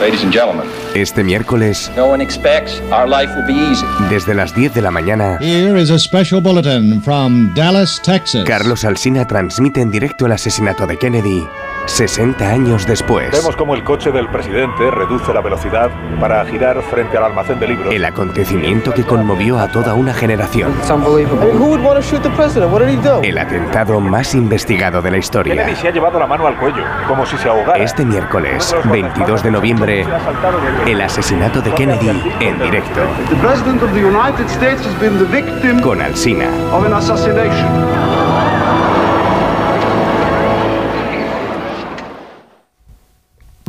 Ladies and gentlemen. Este miércoles, No one expects our life will be easy. desde las 10 de la mañana, Here is a special bulletin from Dallas, Texas. Carlos Alsina transmite en directo el asesinato de Kennedy 60 años después. Vemos cómo el coche del presidente reduce la velocidad para girar frente al almacén de libros. El acontecimiento que conmovió a toda una generación. El atentado más investigado de la historia. Kennedy se ha llevado la mano al cuello, como si se ahogara. Este miércoles, 22 de noviembre, el asesinato de Kennedy en directo. The President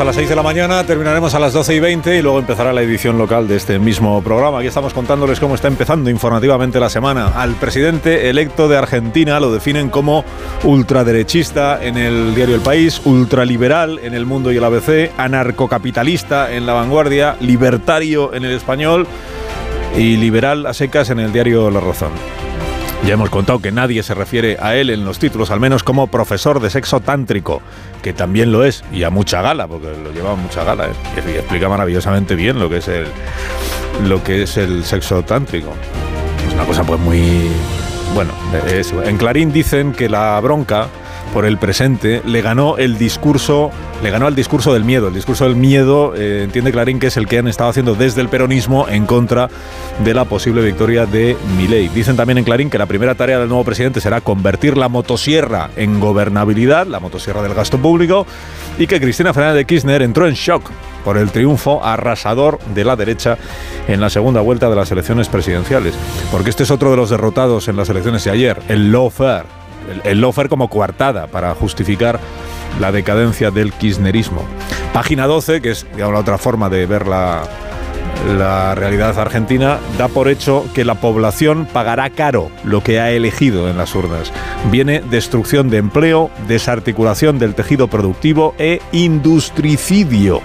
A las 6 de la mañana, terminaremos a las 12 y 20 y luego empezará la edición local de este mismo programa. Aquí estamos contándoles cómo está empezando informativamente la semana. Al presidente electo de Argentina lo definen como ultraderechista en el diario El País, ultraliberal en el mundo y el ABC, anarcocapitalista en la vanguardia, libertario en el español y liberal a secas en el diario La Razón. Ya hemos contado que nadie se refiere a él en los títulos, al menos como profesor de sexo tántrico, que también lo es, y a mucha gala, porque lo lleva a mucha gala, ¿eh? y explica maravillosamente bien lo que es el, lo que es el sexo tántrico. Es una cosa pues muy... Bueno, en Clarín dicen que la bronca por el presente le ganó el discurso, le ganó el discurso del miedo. El discurso del miedo, eh, entiende Clarín que es el que han estado haciendo desde el peronismo en contra de la posible victoria de Milei. Dicen también en Clarín que la primera tarea del nuevo presidente será convertir la motosierra en gobernabilidad, la motosierra del gasto público, y que Cristina Fernández de Kirchner entró en shock por el triunfo arrasador de la derecha en la segunda vuelta de las elecciones presidenciales. Porque este es otro de los derrotados en las elecciones de ayer, el lawfare. El, el lawfare como coartada para justificar la decadencia del kirchnerismo. Página 12, que es digamos, la otra forma de ver la, la realidad argentina da por hecho que la población pagará caro lo que ha elegido en las urnas. Viene destrucción de empleo, desarticulación del tejido productivo e. Industricidio.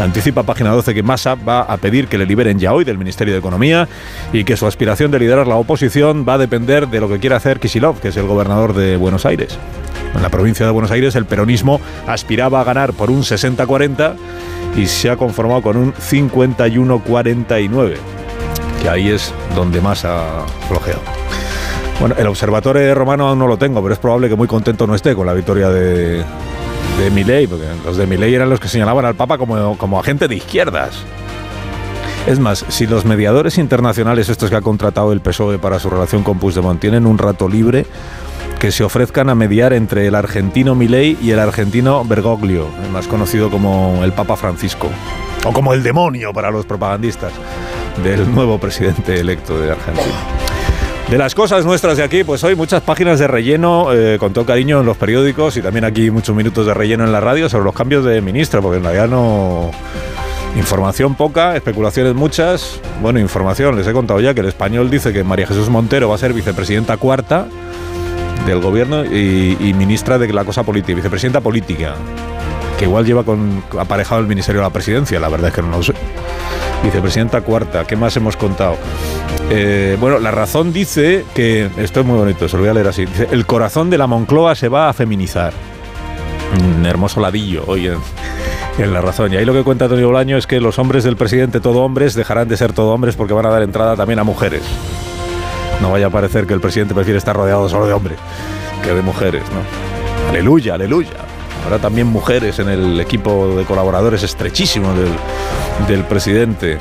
Anticipa página 12 que Massa va a pedir que le liberen ya hoy del Ministerio de Economía y que su aspiración de liderar la oposición va a depender de lo que quiera hacer Kisilov, que es el gobernador de Buenos Aires. En la provincia de Buenos Aires el peronismo aspiraba a ganar por un 60-40 y se ha conformado con un 51-49, que ahí es donde más ha. Bueno, el observatorio romano aún no lo tengo, pero es probable que muy contento no esté con la victoria de, de Milei, porque los de Milei eran los que señalaban al Papa como, como agente de izquierdas. Es más, si los mediadores internacionales, estos que ha contratado el PSOE para su relación con Puigdemont, tienen un rato libre, que se ofrezcan a mediar entre el argentino Milei y el argentino Bergoglio, más conocido como el Papa Francisco, o como el demonio para los propagandistas del nuevo presidente electo de Argentina. De las cosas nuestras de aquí, pues hoy muchas páginas de relleno eh, con todo cariño en los periódicos y también aquí muchos minutos de relleno en la radio sobre los cambios de ministro, porque en realidad no... Información poca, especulaciones muchas. Bueno, información, les he contado ya que el español dice que María Jesús Montero va a ser vicepresidenta cuarta del gobierno y, ministra de la cosa política, vicepresidenta política, que igual lleva aparejado el ministerio de la presidencia, la verdad es que no lo sé. Vicepresidenta cuarta, ¿qué más hemos contado? Eh, bueno, la razón dice que, esto es muy bonito, se lo voy a leer así, dice, el corazón de la Moncloa se va a feminizar. Un hermoso ladillo hoy en, en la razón. Y ahí lo que cuenta Antonio Bolaño es que los hombres del presidente, todo hombres, dejarán de ser todo hombres porque van a dar entrada también a mujeres. No vaya a parecer que el presidente prefiere estar rodeado solo de hombres que de mujeres, ¿no? Aleluya, aleluya. Habrá también mujeres en el equipo de colaboradores estrechísimo del, del presidente.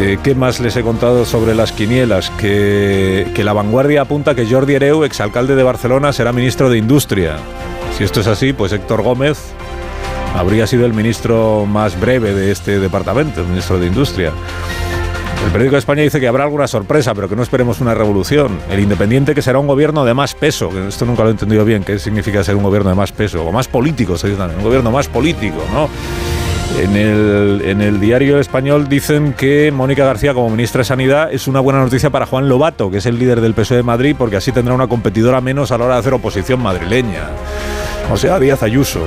Eh, ¿Qué más les he contado sobre las quinielas? Que, que la vanguardia apunta que Jordi Hereu, exalcalde de Barcelona, será ministro de Industria. Si esto es así, pues Héctor Gómez habría sido el ministro más breve de este departamento, el ministro de Industria. El periódico de España dice que habrá alguna sorpresa, pero que no esperemos una revolución. El Independiente que será un gobierno de más peso, esto nunca lo he entendido bien, qué significa ser un gobierno de más peso, o más político, se dice también, un gobierno más político, ¿no? En el, en el diario Español dicen que Mónica García como ministra de Sanidad es una buena noticia para Juan Lobato, que es el líder del PSOE de Madrid, porque así tendrá una competidora menos a la hora de hacer oposición madrileña. O sea, Díaz Ayuso.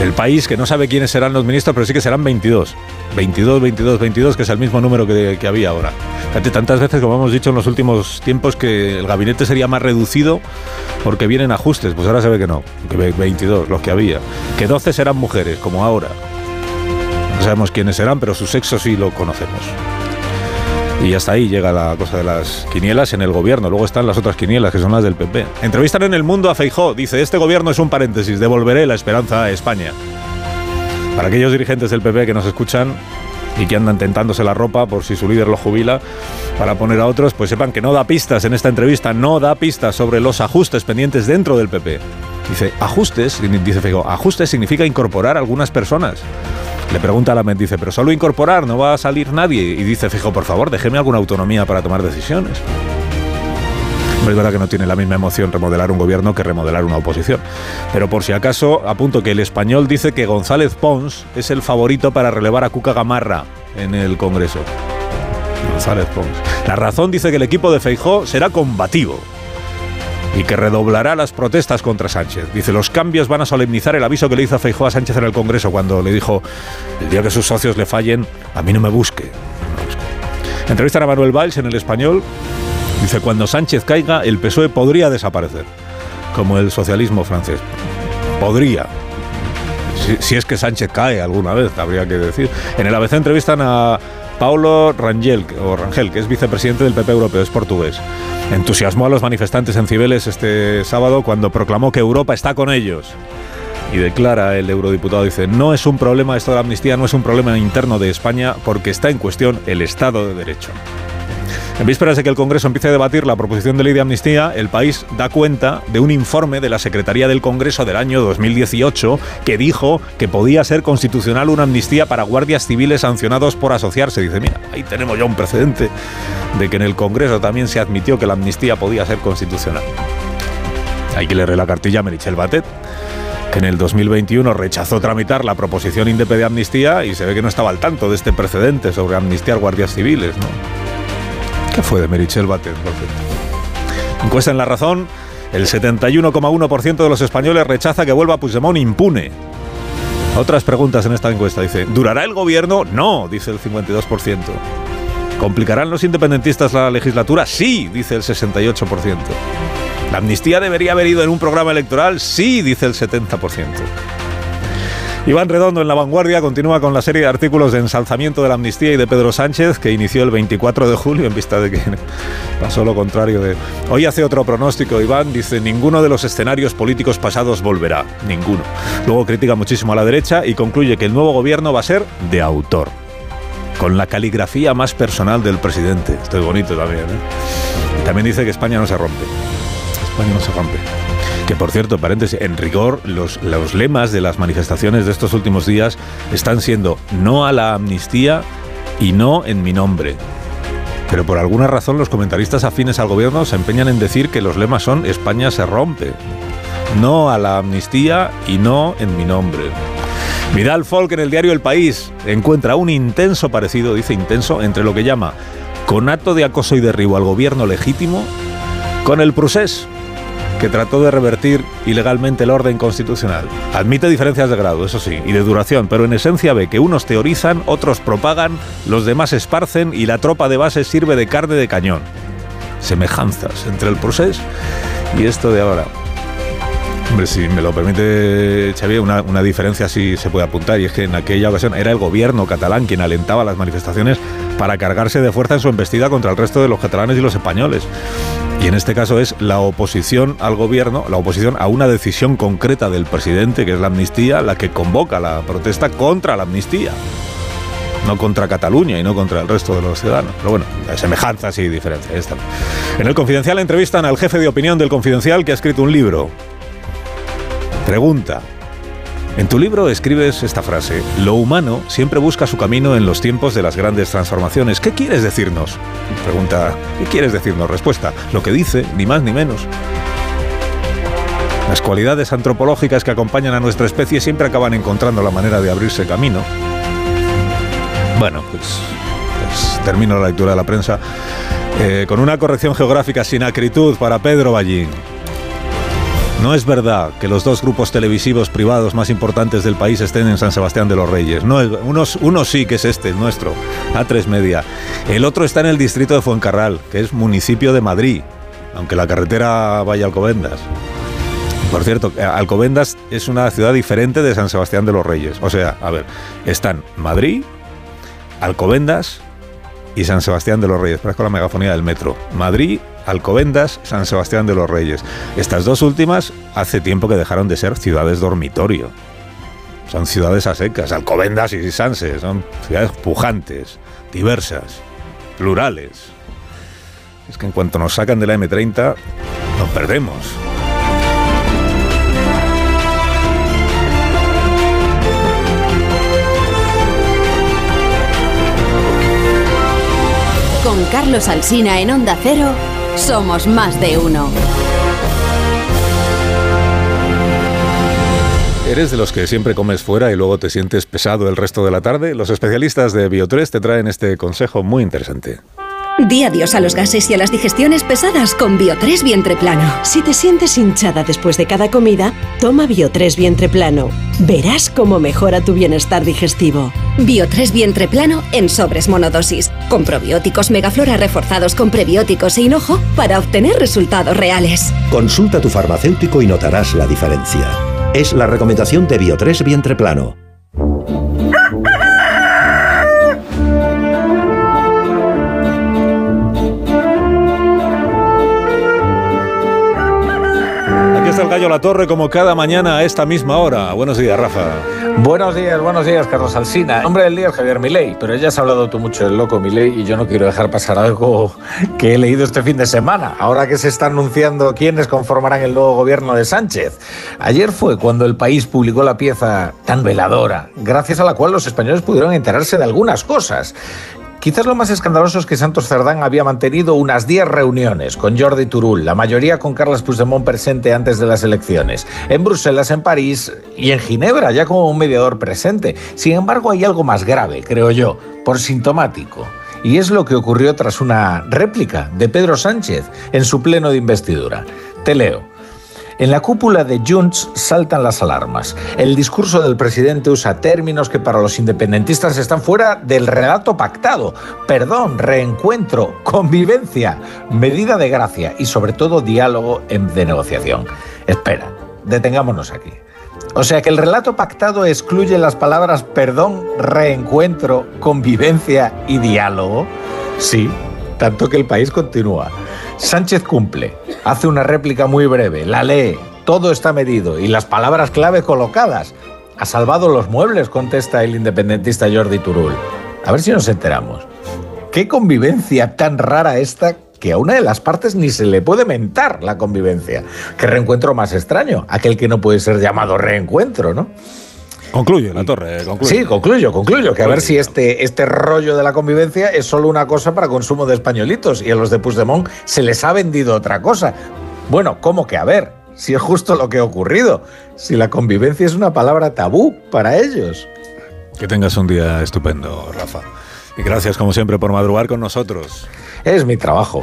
El país que no sabe quiénes serán los ministros, pero sí que serán 22. 22, 22, 22, que es el mismo número que, que había ahora. Fíjate, tantas veces, como hemos dicho en los últimos tiempos, que el gabinete sería más reducido porque vienen ajustes. Pues ahora se ve que no, que 22, los que había. Que 12 serán mujeres, como ahora. No sabemos quiénes serán, pero su sexo sí lo conocemos. Y hasta ahí llega la cosa de las quinielas en el gobierno. Luego están las otras quinielas, que son las del PP. Entrevistan en El Mundo a Feijó. Dice, este gobierno es un paréntesis, devolveré la esperanza a España. Para aquellos dirigentes del PP que nos escuchan y que andan tentándose la ropa por si su líder lo jubila para poner a otros, pues sepan que no da pistas en esta entrevista, no da pistas sobre los ajustes pendientes dentro del PP. Dice, ajustes, dice Feijó, ajustes significa incorporar algunas personas. Le pregunta a la mente, dice, pero solo incorporar, no va a salir nadie. Y dice, fijo, por favor, déjeme alguna autonomía para tomar decisiones. Es verdad que no tiene la misma emoción remodelar un gobierno que remodelar una oposición. Pero por si acaso, apunto que el español dice que González Pons es el favorito para relevar a Cuca Gamarra en el Congreso. González Pons. La razón dice que el equipo de Feijó será combativo y que redoblará las protestas contra Sánchez. Dice, los cambios van a solemnizar el aviso que le hizo Feijóo a Sánchez en el Congreso cuando le dijo, el día que sus socios le fallen, a mí no me busque. No. Entrevistan a Manuel Valls en el español. Dice, cuando Sánchez caiga, el PSOE podría desaparecer, como el socialismo francés. Podría. Si, si es que Sánchez cae alguna vez, habría que decir. En el ABC entrevistan a Paulo Rangel, o Rangel, que es vicepresidente del PP Europeo, es portugués. Entusiasmó a los manifestantes en Cibeles este sábado cuando proclamó que Europa está con ellos. Y declara el eurodiputado, dice, no es un problema esto de la amnistía, no es un problema interno de España porque está en cuestión el Estado de Derecho. En vísperas de que el Congreso empiece a debatir la proposición de ley de amnistía, el país da cuenta de un informe de la Secretaría del Congreso del año 2018 que dijo que podía ser constitucional una amnistía para guardias civiles sancionados por asociarse. Dice, mira, ahí tenemos ya un precedente de que en el Congreso también se admitió que la amnistía podía ser constitucional. Hay que leerle la cartilla a Merichel Batet, que en el 2021 rechazó tramitar la proposición índepe de amnistía y se ve que no estaba al tanto de este precedente sobre amnistiar guardias civiles, ¿no? ¿Qué fue de Merichel Batet? Encuesta en La Razón, el 71,1% de los españoles rechaza que vuelva Puigdemont impune. Otras preguntas en esta encuesta. Dice, ¿durará el gobierno? No, dice el 52%. ¿Complicarán los independentistas la legislatura? Sí, dice el 68%. ¿La amnistía debería haber ido en un programa electoral? Sí, dice el 70%. Iván Redondo en La Vanguardia continúa con la serie de artículos de ensalzamiento de la amnistía y de Pedro Sánchez que inició el 24 de julio en vista de que pasó lo contrario de... Hoy hace otro pronóstico Iván, dice ninguno de los escenarios políticos pasados volverá, ninguno. Luego critica muchísimo a la derecha y concluye que el nuevo gobierno va a ser de autor con la caligrafía más personal del presidente. Esto es bonito también. ¿eh? También dice que España no se rompe. España no se rompe. Que por cierto, paréntesis, en rigor, los, los lemas de las manifestaciones de estos últimos días están siendo no a la amnistía y no en mi nombre. Pero por alguna razón los comentaristas afines al gobierno se empeñan en decir que los lemas son España se rompe. No a la amnistía y no en mi nombre. Vidal Folk en el diario El País encuentra un intenso parecido, dice intenso, entre lo que llama conato de acoso y derribo al gobierno legítimo con el procés que trató de revertir ilegalmente el orden constitucional. Admite diferencias de grado, eso sí, y de duración, pero en esencia ve que unos teorizan, otros propagan, los demás esparcen y la tropa de base sirve de carne de cañón. Semejanzas entre el procés y esto de ahora. Hombre, si me lo permite Xavier, una, una, diferencia sí se puede apuntar, y es que en aquella ocasión era el gobierno catalán quien alentaba las manifestaciones para cargarse de fuerza en su embestida contra el resto de los catalanes y los españoles. Y en este caso es la oposición al gobierno, la oposición a una decisión concreta del presidente, que es la amnistía, la que convoca la protesta contra la amnistía. No contra Cataluña y no contra el resto de los ciudadanos. Pero bueno, hay semejanzas y diferencias. En el Confidencial entrevistan al jefe de opinión del Confidencial que ha escrito un libro. Pregunta. En tu libro escribes esta frase, lo humano siempre busca su camino en los tiempos de las grandes transformaciones. ¿Qué quieres decirnos? Pregunta, ¿qué quieres decirnos? Respuesta, lo que dice, ni más ni menos. Las cualidades antropológicas que acompañan a nuestra especie siempre acaban encontrando la manera de abrirse camino. Bueno, pues, pues termino la lectura de la prensa eh, con una corrección geográfica sin acritud para Pedro Ballín. No es verdad que los dos grupos televisivos privados más importantes del país estén en San Sebastián de los Reyes. No, uno sí que es este, el nuestro, A3 Media. El otro está en el distrito de Fuencarral, que es municipio de Madrid, aunque la carretera vaya a Alcobendas. Por cierto, Alcobendas es una ciudad diferente de San Sebastián de los Reyes. O sea, a ver, están Madrid, Alcobendas y San Sebastián de los Reyes. Parezco la megafonía del metro. Madrid, Alcobendas, San Sebastián de los Reyes. Estas dos últimas hace tiempo que dejaron de ser ciudades dormitorio. Son ciudades a secas. Alcobendas y Sanse son ciudades pujantes, diversas, plurales. Es que en cuanto nos sacan de la M30, nos perdemos. Con Carlos Alsina en Onda Cero, somos más de uno. ¿Eres de los que siempre comes fuera y luego te sientes pesado el resto de la tarde? Los especialistas de Bio3 te traen este consejo muy interesante. Di adiós a los gases y a las digestiones pesadas con Bio3 Vientre Plano. Si te sientes hinchada después de cada comida, toma Bio3 Vientre Plano. Verás cómo mejora tu bienestar digestivo. Bio3 Vientre Plano en sobres monodosis, con probióticos megaflora reforzados con prebióticos e hinojo para obtener resultados reales. Consulta a tu farmacéutico y notarás la diferencia. Es la recomendación de Bio3 Vientre Plano. El Gallo La Torre como cada mañana a esta misma hora. Buenos días, Rafa. Buenos días, buenos días, Carlos Alsina. nombre del día es Javier Milei, pero ya has hablado tú mucho del loco Milei y yo no quiero dejar pasar algo que he leído este fin de semana, ahora que se está anunciando quiénes conformarán el nuevo gobierno de Sánchez. Ayer fue cuando el país publicó la pieza tan veladora, gracias a la cual los españoles pudieron enterarse de algunas cosas. Quizás lo más escandaloso es que Santos Cerdán había mantenido unas 10 reuniones con Jordi Turul, la mayoría con Carlos Puigdemont presente antes de las elecciones, en Bruselas, en París y en Ginebra, ya como un mediador presente. Sin embargo, hay algo más grave, creo yo, por sintomático. Y es lo que ocurrió tras una réplica de Pedro Sánchez en su pleno de investidura. Te leo. En la cúpula de Junts saltan las alarmas. El discurso del presidente usa términos que para los independentistas están fuera del relato pactado. Perdón, reencuentro, convivencia, medida de gracia y sobre todo diálogo de negociación. Espera, detengámonos aquí. O sea que el relato pactado excluye las palabras perdón, reencuentro, convivencia y diálogo. Sí, tanto que el país continúa. Sánchez cumple, hace una réplica muy breve, la lee, todo está medido y las palabras clave colocadas. Ha salvado los muebles, contesta el independentista Jordi Turul. A ver si nos enteramos. ¿Qué convivencia tan rara esta que a una de las partes ni se le puede mentar la convivencia? ¿Qué reencuentro más extraño? Aquel que no puede ser llamado reencuentro, ¿no? Concluye, la torre, concluye. Sí, concluyo, concluyo. Que a ver si este, este rollo de la convivencia es solo una cosa para consumo de españolitos y a los de Puigdemont se les ha vendido otra cosa. Bueno, ¿cómo que a ver? Si es justo lo que ha ocurrido. Si la convivencia es una palabra tabú para ellos. Que tengas un día estupendo, Rafa. Y gracias, como siempre, por madrugar con nosotros. Es mi trabajo.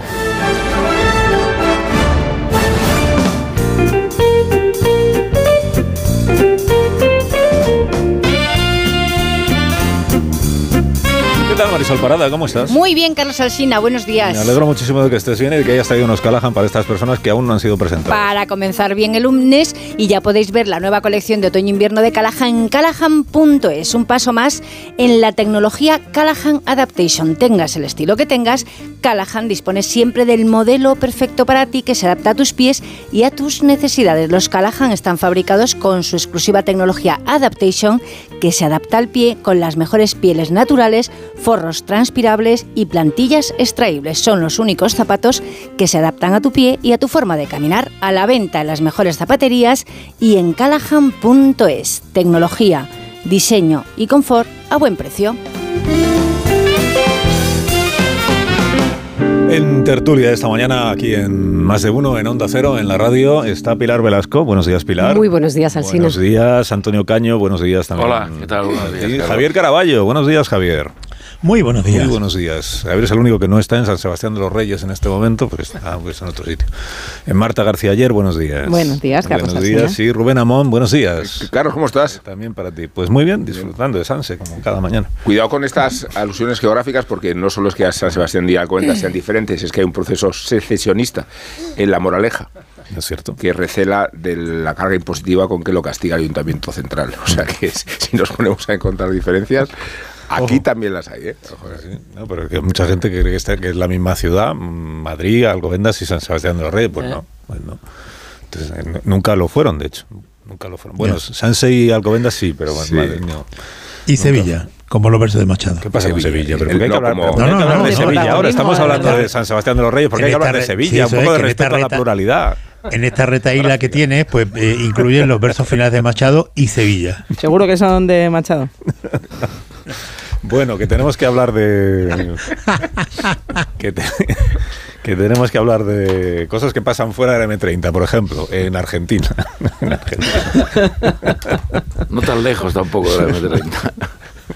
Marisol Parada? ¿Cómo estás? Muy bien, Carlos Alsina, buenos días. Me alegro muchísimo de que estés bien y de que hayas traído unos Callahan para estas personas que aún no han sido presentadas. Para comenzar bien el lunes y ya podéis ver la nueva colección de otoño-invierno de Callahan en callahan.es. Un paso más en la tecnología Callahan Adaptation. Tengas el estilo que tengas, Callahan dispone siempre del modelo perfecto para ti que se adapta a tus pies y a tus necesidades. Los Callahan están fabricados con su exclusiva tecnología Adaptation que se adapta al pie con las mejores pieles naturales, forros transpirables y plantillas extraíbles. Son los únicos zapatos que se adaptan a tu pie y a tu forma de caminar. A la venta en las mejores zapaterías y en callahan.es. Tecnología, diseño y confort a buen precio. En tertulia esta mañana, aquí en Más de Uno, en Onda Cero, en la radio, está Pilar Velasco. Buenos días, Pilar. Muy buenos días, Alsina. Buenos días, Antonio Caño. Buenos días también. Hola, ¿qué tal? Buenos días, Y. Javier Caraballo. Buenos días, Javier. Muy buenos días. Muy buenos días. Javier es el único que no está en San Sebastián de los Reyes en este momento, porque está pues, en otro sitio. En Marta García Ayer, buenos días. Buenos días, Carlos Buenos días, sí. Rubén Amón, buenos días. Carlos, ¿cómo estás? También para ti. Pues muy bien, disfrutando de Sanse, como cada mañana. Cuidado con estas alusiones geográficas porque no solo es que a San Sebastián y Alcobendas sean diferentes, es que hay un proceso secesionista en la moraleja. Es cierto. Que recela de la carga impositiva con que lo castiga el Ayuntamiento Central. O sea que si nos ponemos a encontrar diferencias, aquí también las hay, ¿eh? Ojo, ¿eh? No, pero que mucha gente cree que, está- que es la misma ciudad, Madrid, Alcobendas y San Sebastián de los Reyes. Pues no, pues no. Entonces, eh, nunca lo fueron, de hecho. Nunca lo fueron. Bueno. Sanse y Alcobendas sí, pero Sí. Madrid no. Y Sevilla, como los versos de Machado. ¿Qué pasa con Sevilla? ¿Pero hay que no, hablar, como- ¿por qué hay No, que no, hablar no, de no, Sevilla? no, Ahora no, estamos no, hablando no, de no. San Sebastián de los Reyes. ¿Por qué En hay que hablar de Sevilla? sí, Un poco es, de respeto a la reta- pluralidad. En esta retaíla que tienes, pues eh, incluyen los versos finales de Machado y Sevilla. Seguro que son de Machado. Bueno, que tenemos que hablar de. que, te- que tenemos que hablar de cosas que pasan fuera del M30, por ejemplo, en Argentina. En Argentina. No tan lejos tampoco de la M30.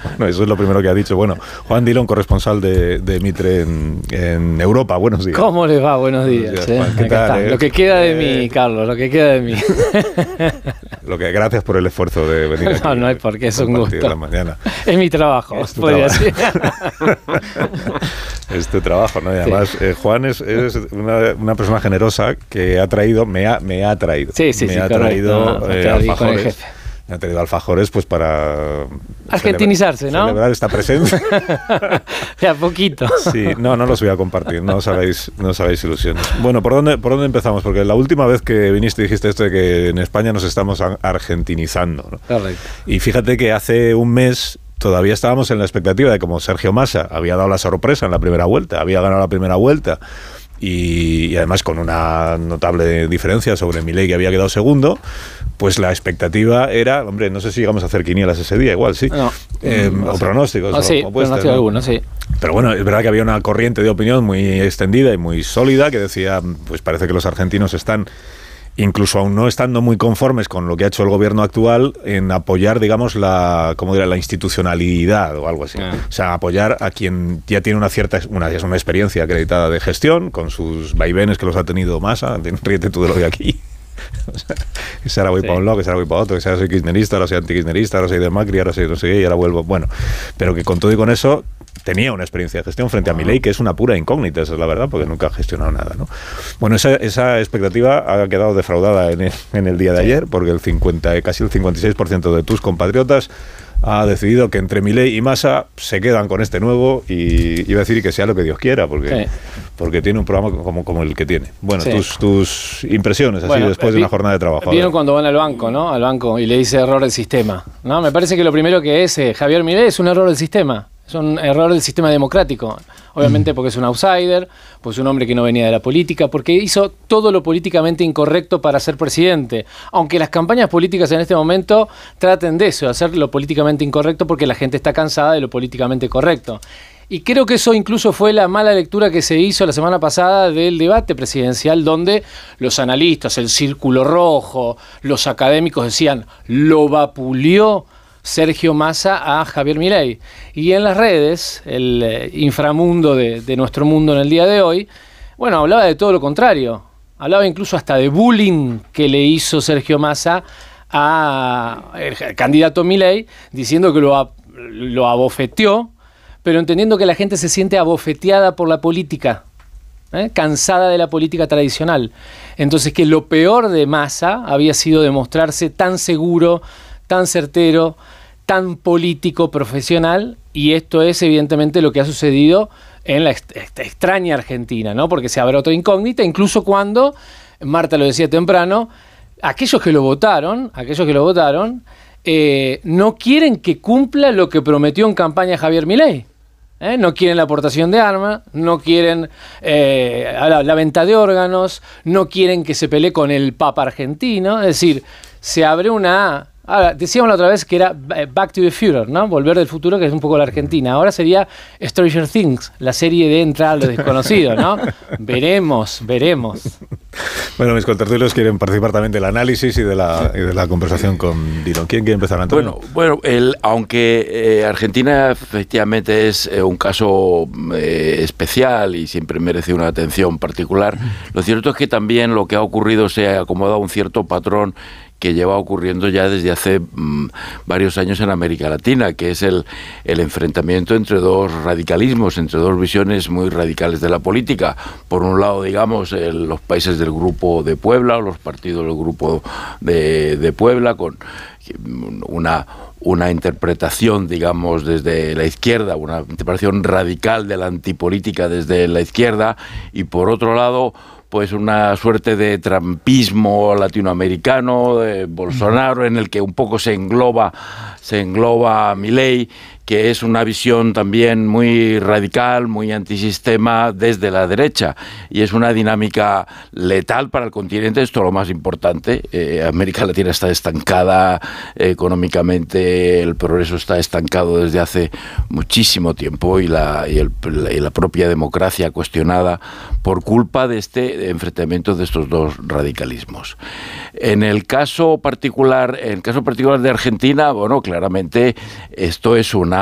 Bueno, eso es lo primero que ha dicho. Bueno, Juan Dillon, corresponsal de, de Mitre en, en Europa. Buenos días. ¿Cómo les va? Buenos días. días, eh. Juan. ¿Qué Acá tal, está. eh? Lo que queda de mí, Carlos, lo que queda de mí. Lo que, gracias por el esfuerzo de venir aquí. No, no hay por qué, es un gusto. la mañana. Es mi trabajo, Es tu podría trabajo. decir. Es tu trabajo, ¿no? Y además, eh, Juan es, es una, una persona generosa que ha traído, me ha, me ha traído. Sí, sí, me sí, ha correcto. traído No, eh, con el jefe. Me ha traído alfajores pues para... Argentinizarse, celebra- ¿no? Celebrar esta presencia. De a poquito. Sí, no, no los voy a compartir, no os hagáis, no os hagáis ilusiones. Bueno, ¿por dónde, ¿por dónde empezamos? Porque la última vez que viniste dijiste esto de que en España nos estamos ar- argentinizando. ¿no? Correcto. Y fíjate que hace un mes todavía estábamos en la expectativa de como Sergio Massa había dado la sorpresa en la primera vuelta, había ganado la primera vuelta y, y además con una notable diferencia sobre Milei que había quedado segundo, pues la expectativa era, hombre, no sé si llegamos a hacer quinielas ese día, igual sí, No. Eh, o pronósticos. O sí, apuestas, pronóstico ¿no? alguno, sí. Pero bueno, es verdad que había una corriente de opinión muy extendida y muy sólida que decía, pues parece que los argentinos están, incluso aún no estando muy conformes con lo que ha hecho el gobierno actual, en apoyar, digamos, la, ¿cómo dirá? la institucionalidad o algo así. Ah. O sea, apoyar a quien ya tiene una cierta, una, ya es una experiencia acreditada de gestión, con sus vaivenes que los ha tenido Massa, ríete tú de lo de aquí. O sea, que ahora voy Sí. para un lado, que ahora voy para otro, que ahora soy kirchnerista, ahora soy antikirchnerista, ahora soy de Macri, ahora soy no sé qué, y ahora vuelvo. Bueno, pero que con todo y con eso tenía una experiencia de gestión frente a Milei que es una pura incógnita, esa es la verdad, porque nunca ha gestionado nada. ¿no? Bueno, esa, esa expectativa ha quedado defraudada en el, en el día de ayer, porque el 50, casi el 56% de tus compatriotas ha decidido que entre Milei y Massa se quedan con este nuevo y iba a decir que sea lo que Dios quiera, porque, Sí. porque tiene un programa como, como el que tiene. Bueno, Sí. tus, tus impresiones así Bueno, después de vi- una jornada de trabajo. Vieron cuando van al banco, ¿no? Al banco y le dice error del sistema. ¿no? Me parece que lo primero que es eh, Javier Milei es un error del sistema. Es un error del sistema democrático. Obviamente porque es un outsider, pues un hombre que no venía de la política, porque hizo todo lo políticamente incorrecto para ser presidente. Aunque las campañas políticas en este momento traten de eso, hacer lo políticamente incorrecto porque la gente está cansada de lo políticamente correcto. Y creo que eso incluso fue la mala lectura que se hizo la semana pasada del debate presidencial, donde los analistas, el círculo rojo, los académicos decían, lo vapuleó Sergio Massa a Javier Milei. Y en las redes, el eh, inframundo de, nuestro mundo en el día de hoy, bueno, hablaba de todo lo contrario. Hablaba incluso hasta de bullying que le hizo Sergio Massa a el candidato Milei, diciendo que lo abofeteó, pero entendiendo que la gente se siente abofeteada por la política, ¿eh? cansada de la política tradicional. Entonces que lo peor de Massa había sido demostrarse tan seguro, tan certero, tan político, profesional, y esto es evidentemente lo que ha sucedido en la extraña Argentina, ¿no? Porque se abre otra incógnita, incluso cuando, Marta lo decía temprano, aquellos que lo votaron, aquellos que lo votaron, eh, no quieren que cumpla lo que prometió en campaña Javier Milei. ¿eh? No quieren la aportación de armas, no quieren eh, la, la venta de órganos, no quieren que se pelee con el Papa argentino. Es decir, se abre una Ahora, decíamos la otra vez que era eh, Back to the Future, ¿no? Volver del futuro, que es un poco la Argentina. Ahora sería Stranger Things, la serie de Entra a lo desconocido, ¿no? veremos, veremos. Bueno, mis contertulios quieren participar también del análisis y de la, y de la conversación con Dino. ¿Quién quiere empezar, Antonio? Bueno, bueno el, aunque eh, Argentina efectivamente es eh, un caso eh, especial y siempre merece una atención particular, lo cierto es que también lo que ha ocurrido se ha acomodado a un cierto patrón que lleva ocurriendo ya desde hace mm, varios años en América Latina, que es el, enfrentamiento entre dos radicalismos, entre dos visiones muy radicales de la política. Por un lado, digamos, los países del Grupo de Puebla, o los partidos del Grupo de, de Puebla, con una, una interpretación, digamos, desde la izquierda, una interpretación radical de la antipolítica desde la izquierda, y por otro lado, pues una suerte de trampismo latinoamericano, de Bolsonaro, en el que un poco se engloba, se engloba Milei, que es una visión también muy radical, muy antisistema desde la derecha. Y es una dinámica letal para el continente, esto es lo más importante. Eh, América Latina está estancada eh, económicamente, el progreso está estancado desde hace muchísimo tiempo y la, y el- y la propia democracia cuestionada por culpa de este enfrentamiento de estos dos radicalismos. En el caso particular, en el caso particular de Argentina, bueno, claramente esto es una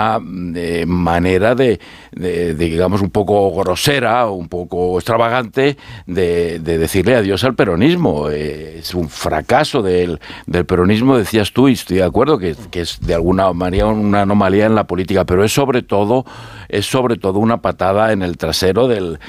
eh, manera de, de- digamos, un poco grosera, un poco extravagante de, de decirle adiós al peronismo. Eh, es un fracaso del, del peronismo, decías tú, y estoy de acuerdo que, que es de alguna manera una anomalía en la política, pero es sobre todo, es sobre todo una patada en el trasero del,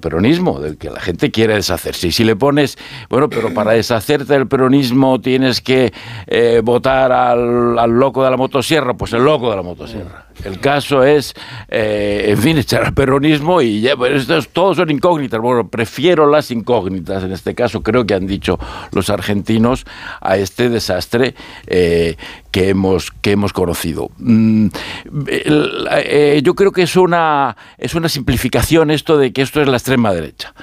peronismo, del que la gente quiere deshacerse. Y si le pones, bueno, pero para deshacerte del peronismo tienes que eh, votar al, al loco de la motosierra, pues el loco de la motosierra. El caso es, eh, en fin, echar al peronismo y ya, bueno, estos todos son incógnitas. Bueno, prefiero las incógnitas, en este caso creo que han dicho los argentinos, a este desastre eh, que, hemos, que hemos conocido. Mm, eh, yo creo que es una, es una simplificación esto de que esto es la extrema derecha.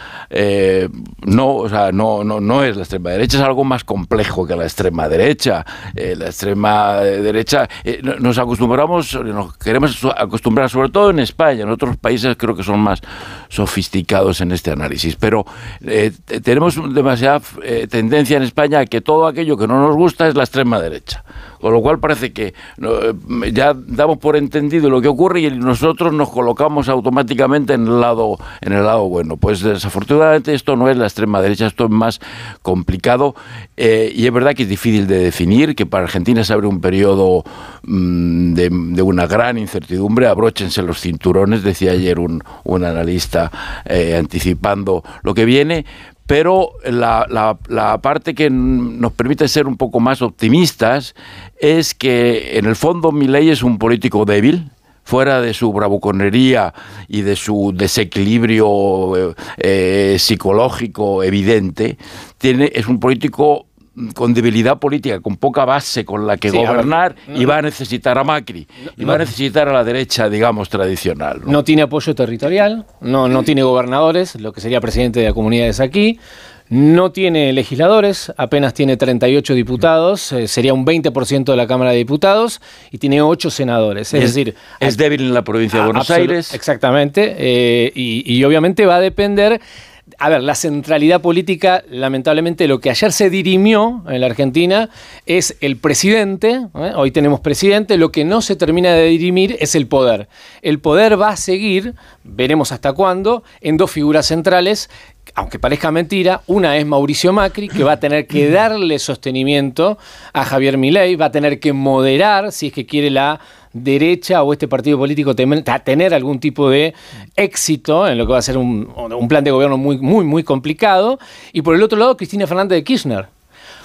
No, o sea, no, no, no es la extrema derecha, es algo más complejo que la extrema derecha. La extrema derecha, no- nos acostumbramos, nos queremos acostumbrar, sobre todo en España, en otros países creo que son más sofisticados en este análisis, pero eh, te- tenemos demasiada eh, tendencia en España a que todo aquello que no nos gusta es la extrema derecha. Con lo cual parece que eh, ya damos por entendido lo que ocurre y nosotros nos colocamos automáticamente en el lado en el lado bueno. Pues desafortunadamente esto no es la extrema derecha, esto es más complicado eh, y es verdad que es difícil de definir, que para Argentina se abre un periodo mm, de, de una gran incertidumbre, abróchense los cinturones, decía ayer un, un analista eh, anticipando lo que viene, pero la, la- la parte que nos permite ser un poco más optimistas es que en el fondo Milei es un político débil, fuera de su bravuconería y de su desequilibrio eh, eh, psicológico evidente, tiene, es un político con debilidad política, con poca base con la que Sí, a ver, gobernar no- y va a necesitar a Macri y va a necesitar a la derecha, digamos, tradicional. ¿no? No tiene apoyo territorial, no, no tiene gobernadores, lo que sería presidente de las comunidades aquí. No tiene legisladores, apenas tiene 38 diputados, eh, sería un 20% de la Cámara de Diputados, y tiene 8 senadores. Es, Es- decir, es débil en la provincia de Buenos Aires. Exactamente, eh, y, y obviamente va a depender. A ver, la centralidad política, lamentablemente, lo que ayer se dirimió en la Argentina es el presidente. ¿eh? Hoy tenemos presidente. Lo que no se termina de dirimir es el poder. El poder va a seguir, veremos hasta cuándo, en dos figuras centrales aunque parezca mentira, una es Mauricio Macri, que va a tener que darle sostenimiento a Javier Milei, va a tener que moderar, si es que quiere la derecha o este partido político tener algún tipo de éxito en lo que va a ser un, un plan de gobierno muy, muy, muy complicado. Y por el otro lado, Cristina Fernández de Kirchner.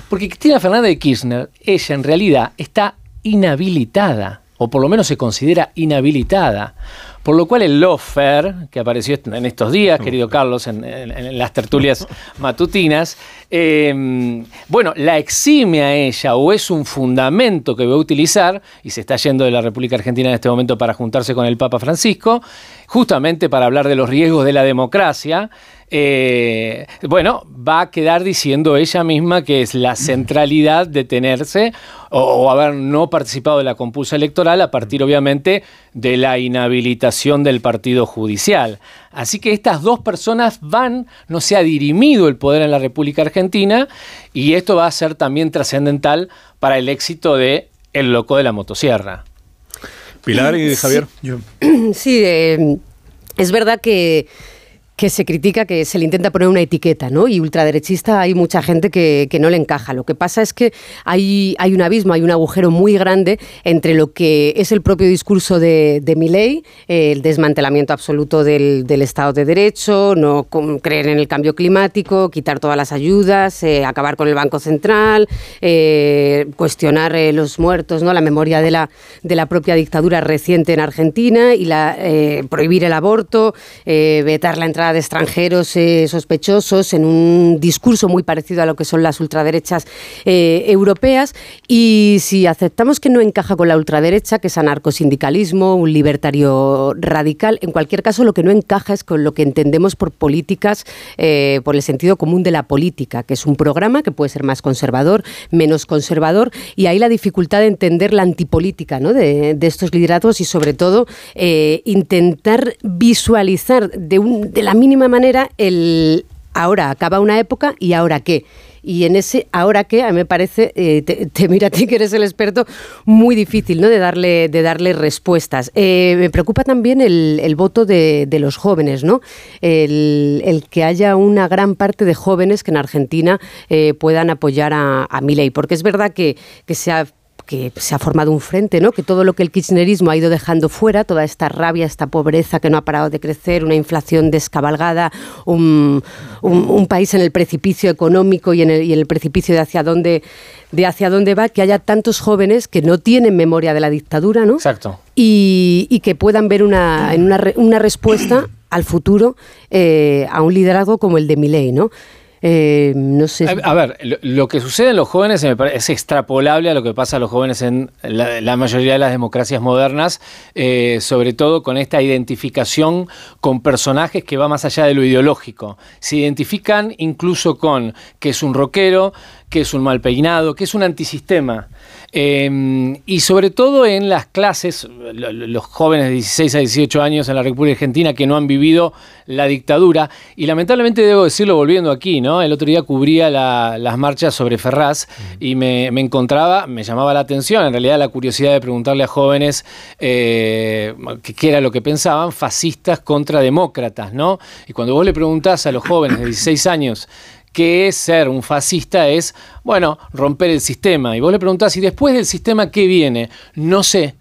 Porque Cristina Fernández de Kirchner, ella en realidad está inhabilitada, o por lo menos se considera inhabilitada. Por lo cual el lawfare, que apareció en estos días, querido Carlos, en, en- en las tertulias matutinas, eh, bueno, la exime a ella o es un fundamento que va a utilizar, y se está yendo de la República Argentina en este momento para juntarse con el Papa Francisco, justamente para hablar de los riesgos de la democracia, eh, bueno, va a quedar diciendo ella misma que es la centralidad de tenerse o, o, haber no participado de la compulsa electoral a partir obviamente de la inhabilitación del partido judicial. Así que estas dos personas van, no se ha dirimido el poder en la República Argentina y esto va a ser también trascendental para el éxito de El Loco de la Motosierra. Pilar y Javier. Sí, eh, es verdad que que se critica, que se le intenta poner una etiqueta, ¿no? Y ultraderechista hay mucha gente que, que, no le encaja. Lo que pasa es que hay, hay un abismo, hay un agujero muy grande entre lo que es el propio discurso de, de el desmantelamiento absoluto del, del, Estado de Derecho, no creer en el cambio climático, quitar todas las ayudas, eh, acabar con el Banco Central, eh, cuestionar eh, los muertos, ¿no? La memoria de la, de la propia dictadura reciente en Argentina y la, prohibir el aborto, vetar la entrada de extranjeros eh, sospechosos en un discurso muy parecido a lo que son las ultraderechas eh, europeas. Y si aceptamos que no encaja con la ultraderecha, que es anarcosindicalismo, un libertario radical, en cualquier caso lo que no encaja es con lo que entendemos por políticas, eh, por el sentido común de la política, que es un programa que puede ser más conservador, menos conservador, y ahí la dificultad de entender la antipolítica ¿no? de, estos liderazgos y sobre todo intentar visualizar de, un, de la mínima manera el ahora acaba una época y ahora qué. Y en ese ahora qué, a mí me parece, eh, te, mira a ti que eres el experto, muy difícil ¿no? de, darle, de darle respuestas. Eh, me preocupa también el, voto de, los jóvenes, ¿no? El, el, que haya una gran parte de jóvenes que en Argentina eh, puedan apoyar a, a Milei, porque es verdad que, que se ha que se ha formado un frente, ¿no? que todo lo que el kirchnerismo ha ido dejando fuera, toda esta rabia, esta pobreza que no ha parado de crecer, una inflación descabalgada, un, un, un país en el precipicio económico y en el, y en el precipicio de hacia dónde de hacia dónde va que haya tantos jóvenes que no tienen memoria de la dictadura, ¿no? Exacto. Y, y que puedan ver una, en una, una respuesta al futuro eh, a un liderazgo como el de Milei, ¿no? Eh. A, ver, lo, que sucede en los jóvenes es extrapolable a lo que pasa a los jóvenes en la, la mayoría de las democracias modernas, eh, sobre todo con esta identificación con personajes que va más allá de lo ideológico. Se identifican incluso con que es un rockero, que es un mal peinado, que es un antisistema. Eh, y sobre todo en las clases, los jóvenes de 16 a 18 años en la República Argentina que no han vivido la dictadura, y lamentablemente debo decirlo volviendo aquí, ¿no? El otro día cubría la, las marchas sobre Ferraz y me, me, encontraba, me llamaba la atención, en realidad la curiosidad de preguntarle a jóvenes eh, qué era lo que pensaban, fascistas contra demócratas, ¿no? Y cuando vos le preguntás a los jóvenes de 16 años, que ser un fascista es, bueno, romper el sistema. Y vos le preguntás, ¿y después del sistema qué viene? No sé,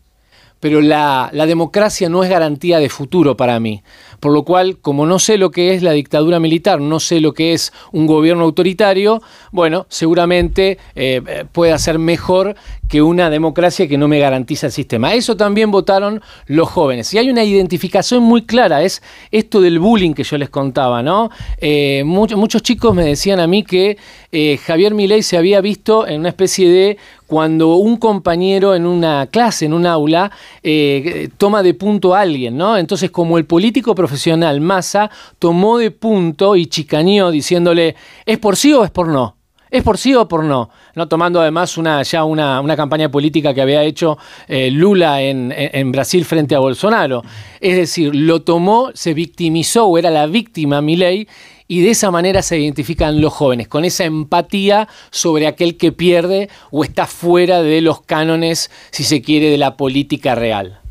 pero la, democracia no es garantía de futuro para mí. Por lo cual, como no sé lo que es la dictadura militar, no sé lo que es un gobierno autoritario, bueno, seguramente eh, pueda ser mejor que una democracia que no me garantiza el sistema. Eso también votaron los jóvenes. Y hay una identificación muy clara, es esto del bullying que yo les contaba, ¿no? Eh, muchos, muchos chicos me decían a mí que eh, Javier Milei se había visto en una especie de cuando un compañero en una clase, en un aula, eh, toma de punto a alguien, ¿no? Entonces, como el político profesional Massa tomó de punto y chicaneó diciéndole, ¿es por sí o es por no? ¿Es por sí o por no? no tomando además una, ya una, una campaña política que había hecho eh, Lula en, en, Brasil frente a Bolsonaro. Es decir, lo tomó, se victimizó o era la víctima Milei y de esa manera se identifican los jóvenes, con esa empatía sobre aquel que pierde o está fuera de los cánones, si se quiere, de la política real.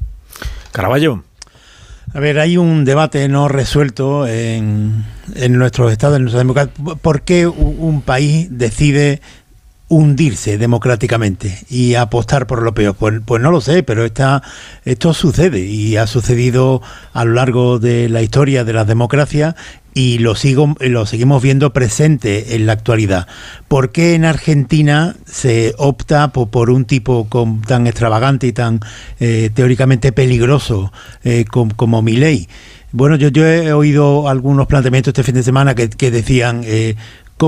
Caraballo. A ver, hay un debate no resuelto en, en nuestros estados, en nuestra democracia. ¿Por qué un país decide hundirse democráticamente y apostar por lo peor? Pues, pues no lo sé, pero esta, esto sucede y ha sucedido a lo largo de la historia de las democracias y lo, sigo, lo seguimos viendo presente en la actualidad. ¿Por qué en Argentina se opta por, un tipo tan extravagante y tan eh, teóricamente peligroso eh, como, como Milei? Bueno, yo, yo he oído algunos planteamientos este fin de semana que, que decían, eh,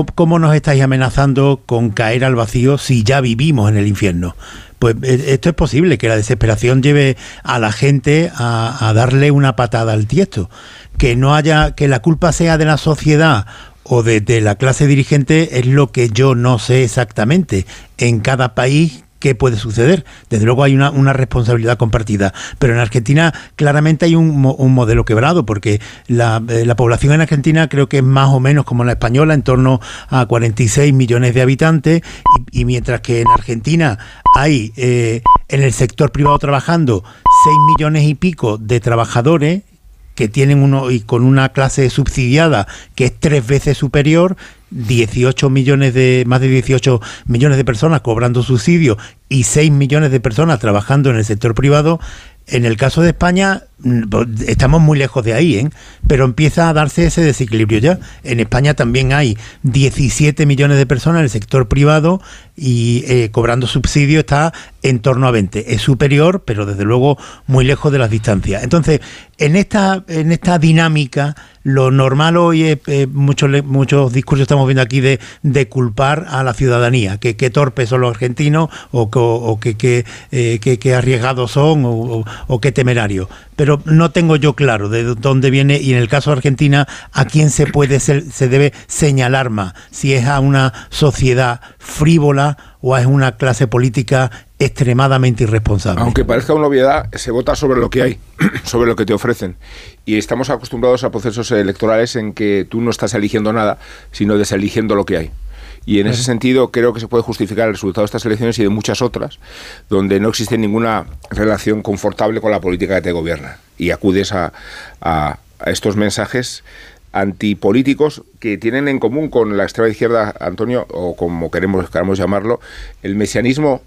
¿cómo nos estáis amenazando con caer al vacío si ya vivimos en el infierno? Pues esto es posible, que la desesperación lleve a la gente a, darle una patada al tiesto. que no haya, que la culpa sea de la sociedad o de la clase dirigente es lo que yo no sé exactamente. En cada país qué puede suceder. Desde luego hay una, una responsabilidad compartida. Pero en Argentina claramente hay un, un modelo quebrado, porque la, eh, la población en Argentina creo que es más o menos como la española, en torno a 46 millones de habitantes, y, y mientras que en Argentina hay eh, en el sector privado trabajando 6 millones y pico de trabajadores, que tienen uno y con una clase subsidiada que es tres veces superior, 18 millones de más de 18 millones de personas cobrando subsidio y 6 millones de personas trabajando en el sector privado. En el caso de España estamos muy lejos de ahí, ¿eh? pero empieza a darse ese desequilibrio ya. En España también hay 17 millones de personas en el sector privado y eh, cobrando subsidio está en torno a 20. Es superior, pero desde luego muy lejos de las distancias. Entonces, en esta, en esta dinámica, lo normal hoy es, eh, muchos, muchos discursos estamos viendo aquí de, de culpar a la ciudadanía, que qué torpes son los argentinos o, que- o que, que, eh, que- que arriesgados son o, o- qué temerarios. No tengo yo claro de dónde viene y en el caso de Argentina a quién se puede ser- se debe señalar más, si es a una sociedad frívola o es una clase política extremadamente irresponsable. Aunque parezca una obviedad, se vota sobre lo que hay, sobre lo que te ofrecen. Y estamos acostumbrados a procesos electorales en que tú no estás eligiendo nada, sino deseligiendo lo que hay. Y en ese sentido creo que se puede justificar el resultado de estas elecciones y de muchas otras, donde no existe ninguna relación confortable con la política que te gobierna. Y acudes a, a- a estos mensajes antipolíticos que tienen en común con la extrema izquierda, Antonio, o como queremos, queramos llamarlo, el mesianismo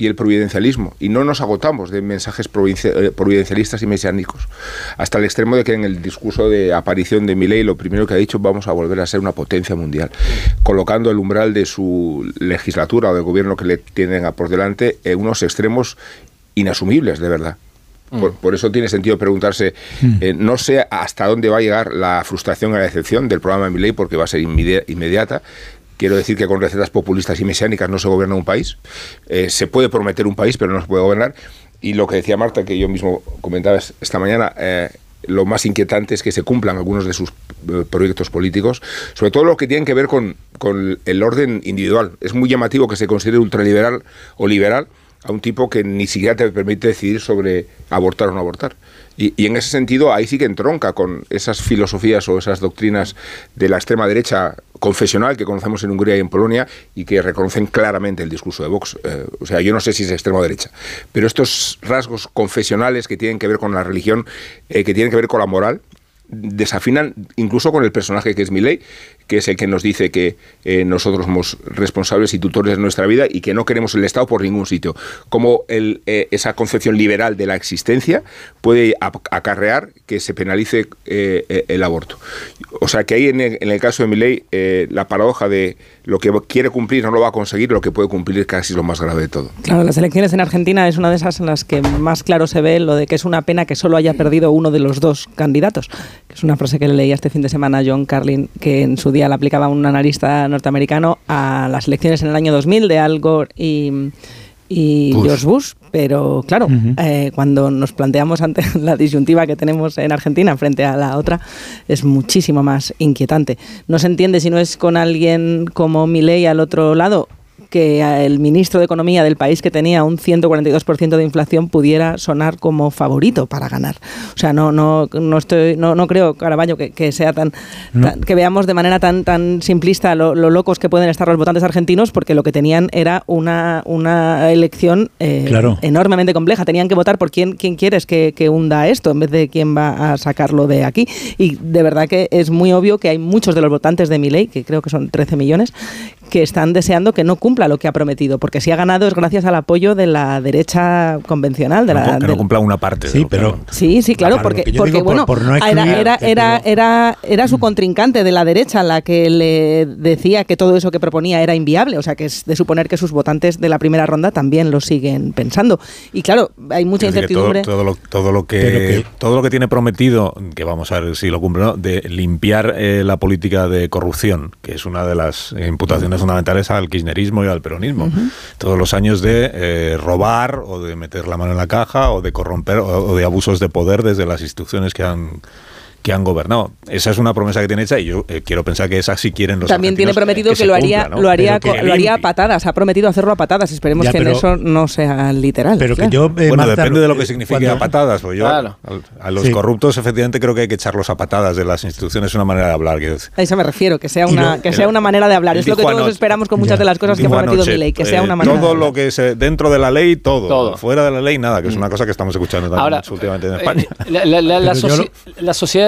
y el providencialismo. Y no nos agotamos de mensajes eh, providencialistas y mesiánicos. Hasta el extremo de que en el discurso de aparición de Milei lo primero que ha dicho vamos a volver a ser una potencia mundial, colocando el umbral de su legislatura o de gobierno que le tienen a por delante en unos extremos inasumibles, de verdad. Por, por eso tiene sentido preguntarse, eh, no sé hasta dónde va a llegar la frustración y la decepción del programa de Milei porque va a ser inmedi- inmediata. Quiero decir que con recetas populistas y mesiánicas no se gobierna un país. Eh, se puede prometer un país, pero no se puede gobernar. Y lo que decía Marta, que yo mismo comentaba es- esta mañana, eh, lo más inquietante es que se cumplan algunos de sus eh, proyectos políticos, sobre todo lo que tienen que ver con, el orden individual. Es muy llamativo que se considere ultraliberal o liberal a un tipo que ni siquiera te permite decidir sobre abortar o no abortar. Y en ese sentido, ahí sí que entronca con esas filosofías o esas doctrinas de la extrema derecha confesional que conocemos en Hungría y en Polonia y que reconocen claramente el discurso de Vox. Eh, o sea, yo no sé si es extrema derecha, pero estos rasgos confesionales que tienen que ver con la religión, eh, que tienen que ver con la moral, desafinan incluso con el personaje que es Milei, que es el que nos dice que eh, nosotros somos responsables y tutores de nuestra vida y que no queremos el Estado por ningún sitio. Como eh, esa concepción liberal de la existencia puede acarrear que se penalice eh, el aborto. O sea que ahí en el, caso de Milei eh, la paradoja de lo que quiere cumplir no lo va a conseguir, lo que puede cumplir casi es lo más grave de todo. Claro, las elecciones en Argentina es una de esas en las que más claro se ve lo de que es una pena que solo haya perdido uno de los dos candidatos. Es una frase que le leía este fin de semana a John Carlin, que en su día la aplicaba un analista norteamericano a las elecciones en el año 2000 de Al Gore y, y Bush. George Bush. Pero claro, eh, cuando nos planteamos ante la disyuntiva que tenemos en Argentina frente a la otra, es muchísimo más inquietante. No se entiende si no es con alguien como Milei al otro lado que el ministro de Economía del país que tenía un 142% de inflación pudiera sonar como favorito para ganar. O sea, no no no estoy no, no creo Caraballo que, que sea tan, tan- que veamos de manera tan tan simplista lo, lo locos que pueden estar los votantes argentinos porque lo que tenían era una una elección eh, Claro. enormemente compleja. Tenían que votar por quién quién quieres que, que hunda esto en vez de quién va a sacarlo de aquí. Y de verdad que es muy obvio que hay muchos de los votantes de Milei, que creo que son 13 millones, que están deseando que no cumpla lo que ha prometido, porque si ha ganado es gracias al apoyo de la derecha convencional, de No, la, que no cumpla una parte. Sí, pero Sí, sí, claro, Claro, porque, porque por- bueno, por no era, excluir, era, que- era, era, era su contrincante de la derecha la que le decía que todo eso que proponía era inviable, o sea que es de suponer que sus votantes de la primera ronda también lo siguen pensando. Y claro, hay mucha Es todo, incertidumbre. todo lo, todo lo que, todo lo que tiene prometido, que vamos a ver si lo cumple o no, de limpiar eh, la política de corrupción, que es una de las imputaciones fundamentales al kirchnerismo y al peronismo. Todos los años de eh, robar o de meter la mano en la caja o de corromper o, o de abusos de poder desde las instituciones que han que han gobernado. Esa es una promesa que tiene hecha y yo eh, quiero pensar que esa sí quieren los También tiene prometido que, se lo haría, cumpla, ¿no? lo haría, que lo haría a patadas. Ha prometido hacerlo a patadas. Esperemos Ya, que en eso no sea literal. Pero que claro. yo, eh, Bueno, Marta, depende de lo que eh, signifique cuando- a patadas. Pues yo, Claro. a los Sí. corruptos, efectivamente, creo que hay que echarlos a patadas de las instituciones. Es una manera de hablar. decir. A eso me refiero, que sea una, lo- que sea una manera de hablar. Es lo que todos anoche- esperamos con muchas Ya. de las cosas que ha prometido anoche, mi ley, que sea una manera. de Todo hablar. lo que es eh, dentro de la ley, todo. Todo. Fuera de la ley, nada, que es una cosa que estamos escuchando también últimamente en España. La- la-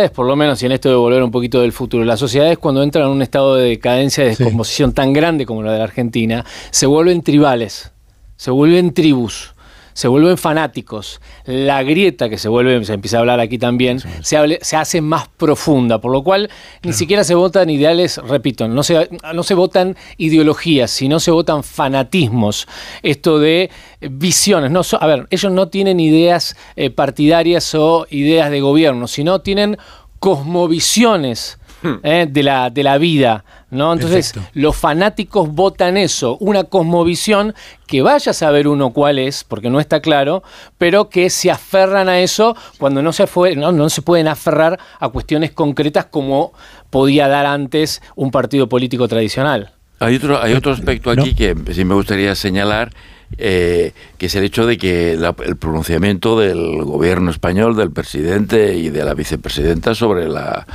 sociedades, por lo menos, y en esto de volver un poquito del futuro, las sociedades cuando entran en un estado de decadencia, de descomposición tan grande como la de la Argentina, se vuelven tribales, se vuelven tribus. Se vuelven fanáticos. La grieta que se vuelve, se empieza a hablar aquí también, se, hable- se hace más profunda, por lo cual ni siquiera se votan ideales, repito, no se, no se votan ideologías, sino se votan fanatismos. Esto de visiones. No, so- a ver, ellos no tienen ideas eh, partidarias o ideas de gobierno, sino tienen cosmovisiones. eh, de, la, de la vida, ¿no? Entonces, los fanáticos votan eso, una cosmovisión que vaya a saber uno cuál es, porque no está claro, pero que se aferran a eso cuando no se, fue, no, no se pueden aferrar a cuestiones concretas como podía dar antes un partido político tradicional. Hay otro, hay otro aspecto aquí que sí me gustaría señalar, eh, que es el hecho de que la- el pronunciamiento del gobierno español, del presidente y de la vicepresidenta sobre la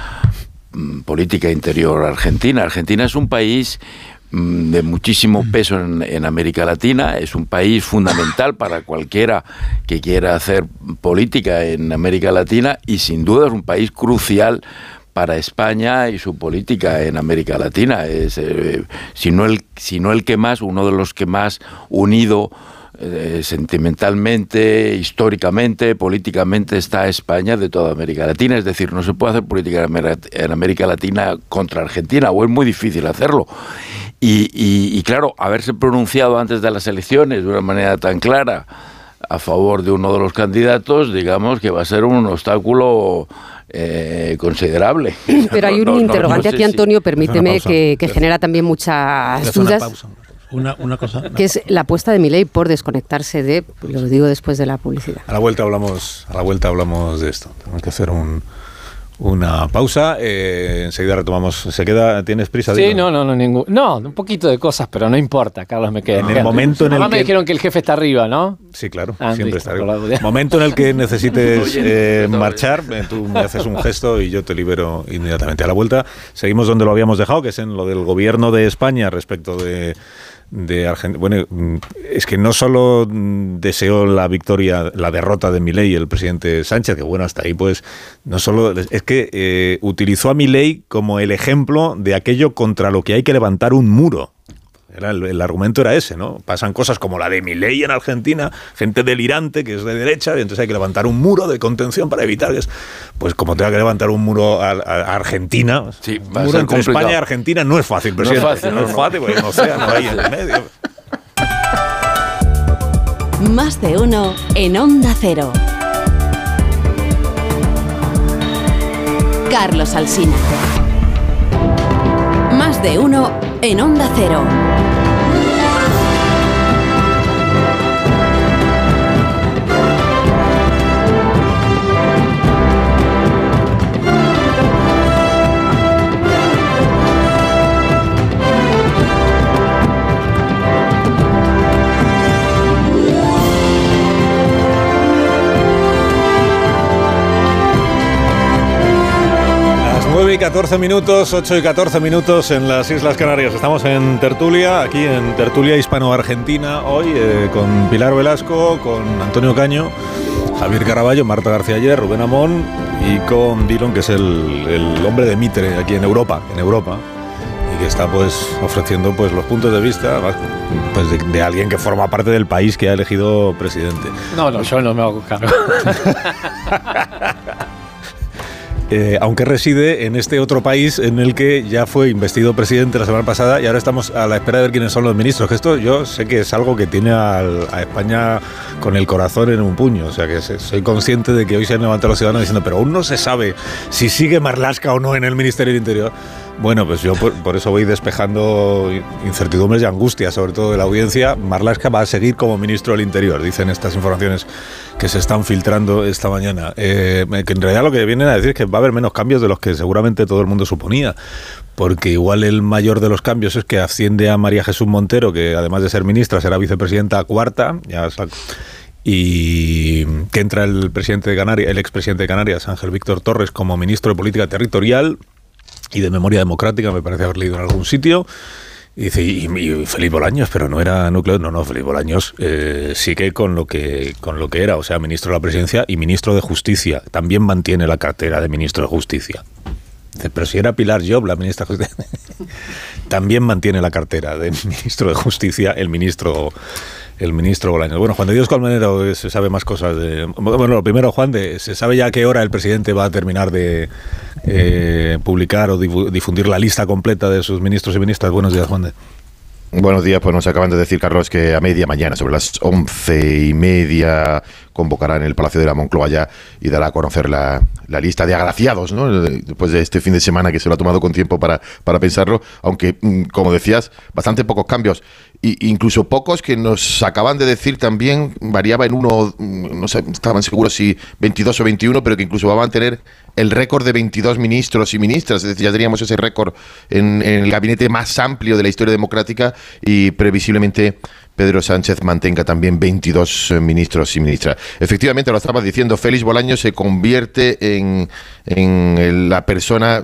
política interior argentina. Argentina es un país mm, de muchísimo peso en, en América Latina, es un país fundamental para cualquiera que quiera hacer política en América Latina y sin duda es un país crucial para España y su política en América Latina. Es, eh, si, no el, si no el que más, uno de los que más unido eh, sentimentalmente, históricamente, políticamente está España de toda América Latina. Es decir, no se puede hacer política en América Latina contra Argentina, o es muy difícil hacerlo. Y, y- y claro, haberse pronunciado antes de las elecciones de una manera tan clara a favor de uno de los candidatos, digamos que va a ser un obstáculo eh, considerable. Pero hay un No, no, no interrogante sé aquí, si- Antonio, permíteme, que, que genera también muchas dudas. pausa. Una, una cosa. Que es la apuesta de Milei por desconectarse de, lo digo después de la publicidad. A la vuelta hablamos, a la vuelta hablamos de esto. Tenemos que hacer un, una pausa. eh, enseguida retomamos. ¿Se queda? ¿Tienes prisa? Sí, no, no, no, ningún. No, un poquito de cosas, pero no importa, Carlos, me queda. En el momento en el Además me que- dijeron que el jefe está arriba, ¿no? Sí, claro, Ah, siempre está la- Momento en el que necesites eh, marchar, eh, tú me haces un gesto y yo te libero inmediatamente. A la vuelta seguimos donde lo habíamos dejado, que es en lo del gobierno de España respecto de de Argentina. Bueno, es que no solo deseó la victoria, la derrota de Milei el presidente Sánchez, que bueno, hasta ahí pues no solo es que eh, utilizó a Milei como el ejemplo de aquello contra lo que hay que levantar un muro. Era el, el argumento era ese, ¿no? Pasan cosas como la de Milei en Argentina, gente delirante que es de derecha, y entonces hay que levantar un muro de contención para evitar que es. Pues como tenga que levantar un muro a, Argentina, Sí, va muro entre. España y Argentina no es fácil, No es presidente. fácil, no no, es no. fácil, porque hay un océano ahí en el medio. Más de uno en Onda Cero. Carlos Alsina. Más de uno en Onda Cero. 9 y 14 minutos, 8 y 14 minutos en las Islas Canarias. Estamos en Tertulia, aquí en Tertulia Hispano-Argentina, hoy eh, con Pilar Velasco, con Antonio Caño, Javier Caraballo, Marta García Ayer, Rubén Amón y con Dillon, que es el, el hombre de Mitre aquí en Europa, en Europa, y que está pues ofreciendo pues los puntos de vista pues, de, de alguien que forma parte del país que ha elegido presidente. No, no, yo no me hago cargo. Eh, aunque reside en este otro país en el que ya fue investido presidente la semana pasada y ahora estamos a la espera de ver quiénes son los ministros. Que esto yo sé que es algo que tiene a España con el corazón en un puño. O sea que soy consciente de que hoy se han levantado los ciudadanos diciendo, pero aún no se sabe si sigue Marlasca o no en el Ministerio del Interior. Bueno, pues yo por, por, eso voy despejando incertidumbres y angustias, sobre todo de la audiencia. Marlaska va a seguir como ministro del Interior, dicen estas informaciones que se están filtrando esta mañana. Eh, que en realidad lo que vienen a decir es que va a haber menos cambios de los que seguramente todo el mundo suponía. Porque igual el mayor de los cambios es que asciende a María Jesús Montero, que además de ser ministra será vicepresidenta cuarta. Ya y que entra el presidente de Canarias, el expresidente de Canarias, Ángel Víctor Torres, como ministro de Política Territorial y de Memoria Democrática, me parece haber leído en algún sitio. Y dice, y, Felipe Bolaños, pero no era núcleo, no, no, Felipe Bolaños eh, sigue con lo que con lo que era, o sea, ministro de la presidencia y ministro de justicia. También mantiene la cartera de ministro de justicia. Pero si era Pilar Job, la ministra de justicia, también mantiene la cartera de ministro de justicia, el ministro el ministro Bolaños. Bueno, Juan de Dios Colmenero se sabe más cosas. De, bueno, lo primero, Juan, de, ¿se sabe ya a qué hora el presidente va a terminar de eh, publicar o difundir la lista completa de sus ministros y ministras? Buenos días, Juan de. Buenos días, pues nos acaban de decir, Carlos, que a media mañana, sobre las once y media, convocará en el Palacio de la Moncloa ya y dará a conocer la, la, lista de agraciados, ¿no? Después de este fin de semana que se lo ha tomado con tiempo para, para pensarlo, aunque, mm, como decías, bastante pocos cambios. Y incluso pocos que nos acaban de decir también, variaba en uno, mm, no sé, estaban seguros si 22 o 21, pero que incluso va a mantener el récord de 22 ministros y ministras, es decir, ya teníamos ese récord en, en el gabinete más amplio de la historia democrática y previsiblemente Pedro Sánchez mantenga también 22 eh, ministros y ministras. Efectivamente, lo estaba diciendo, Félix Bolaño se convierte en, en la persona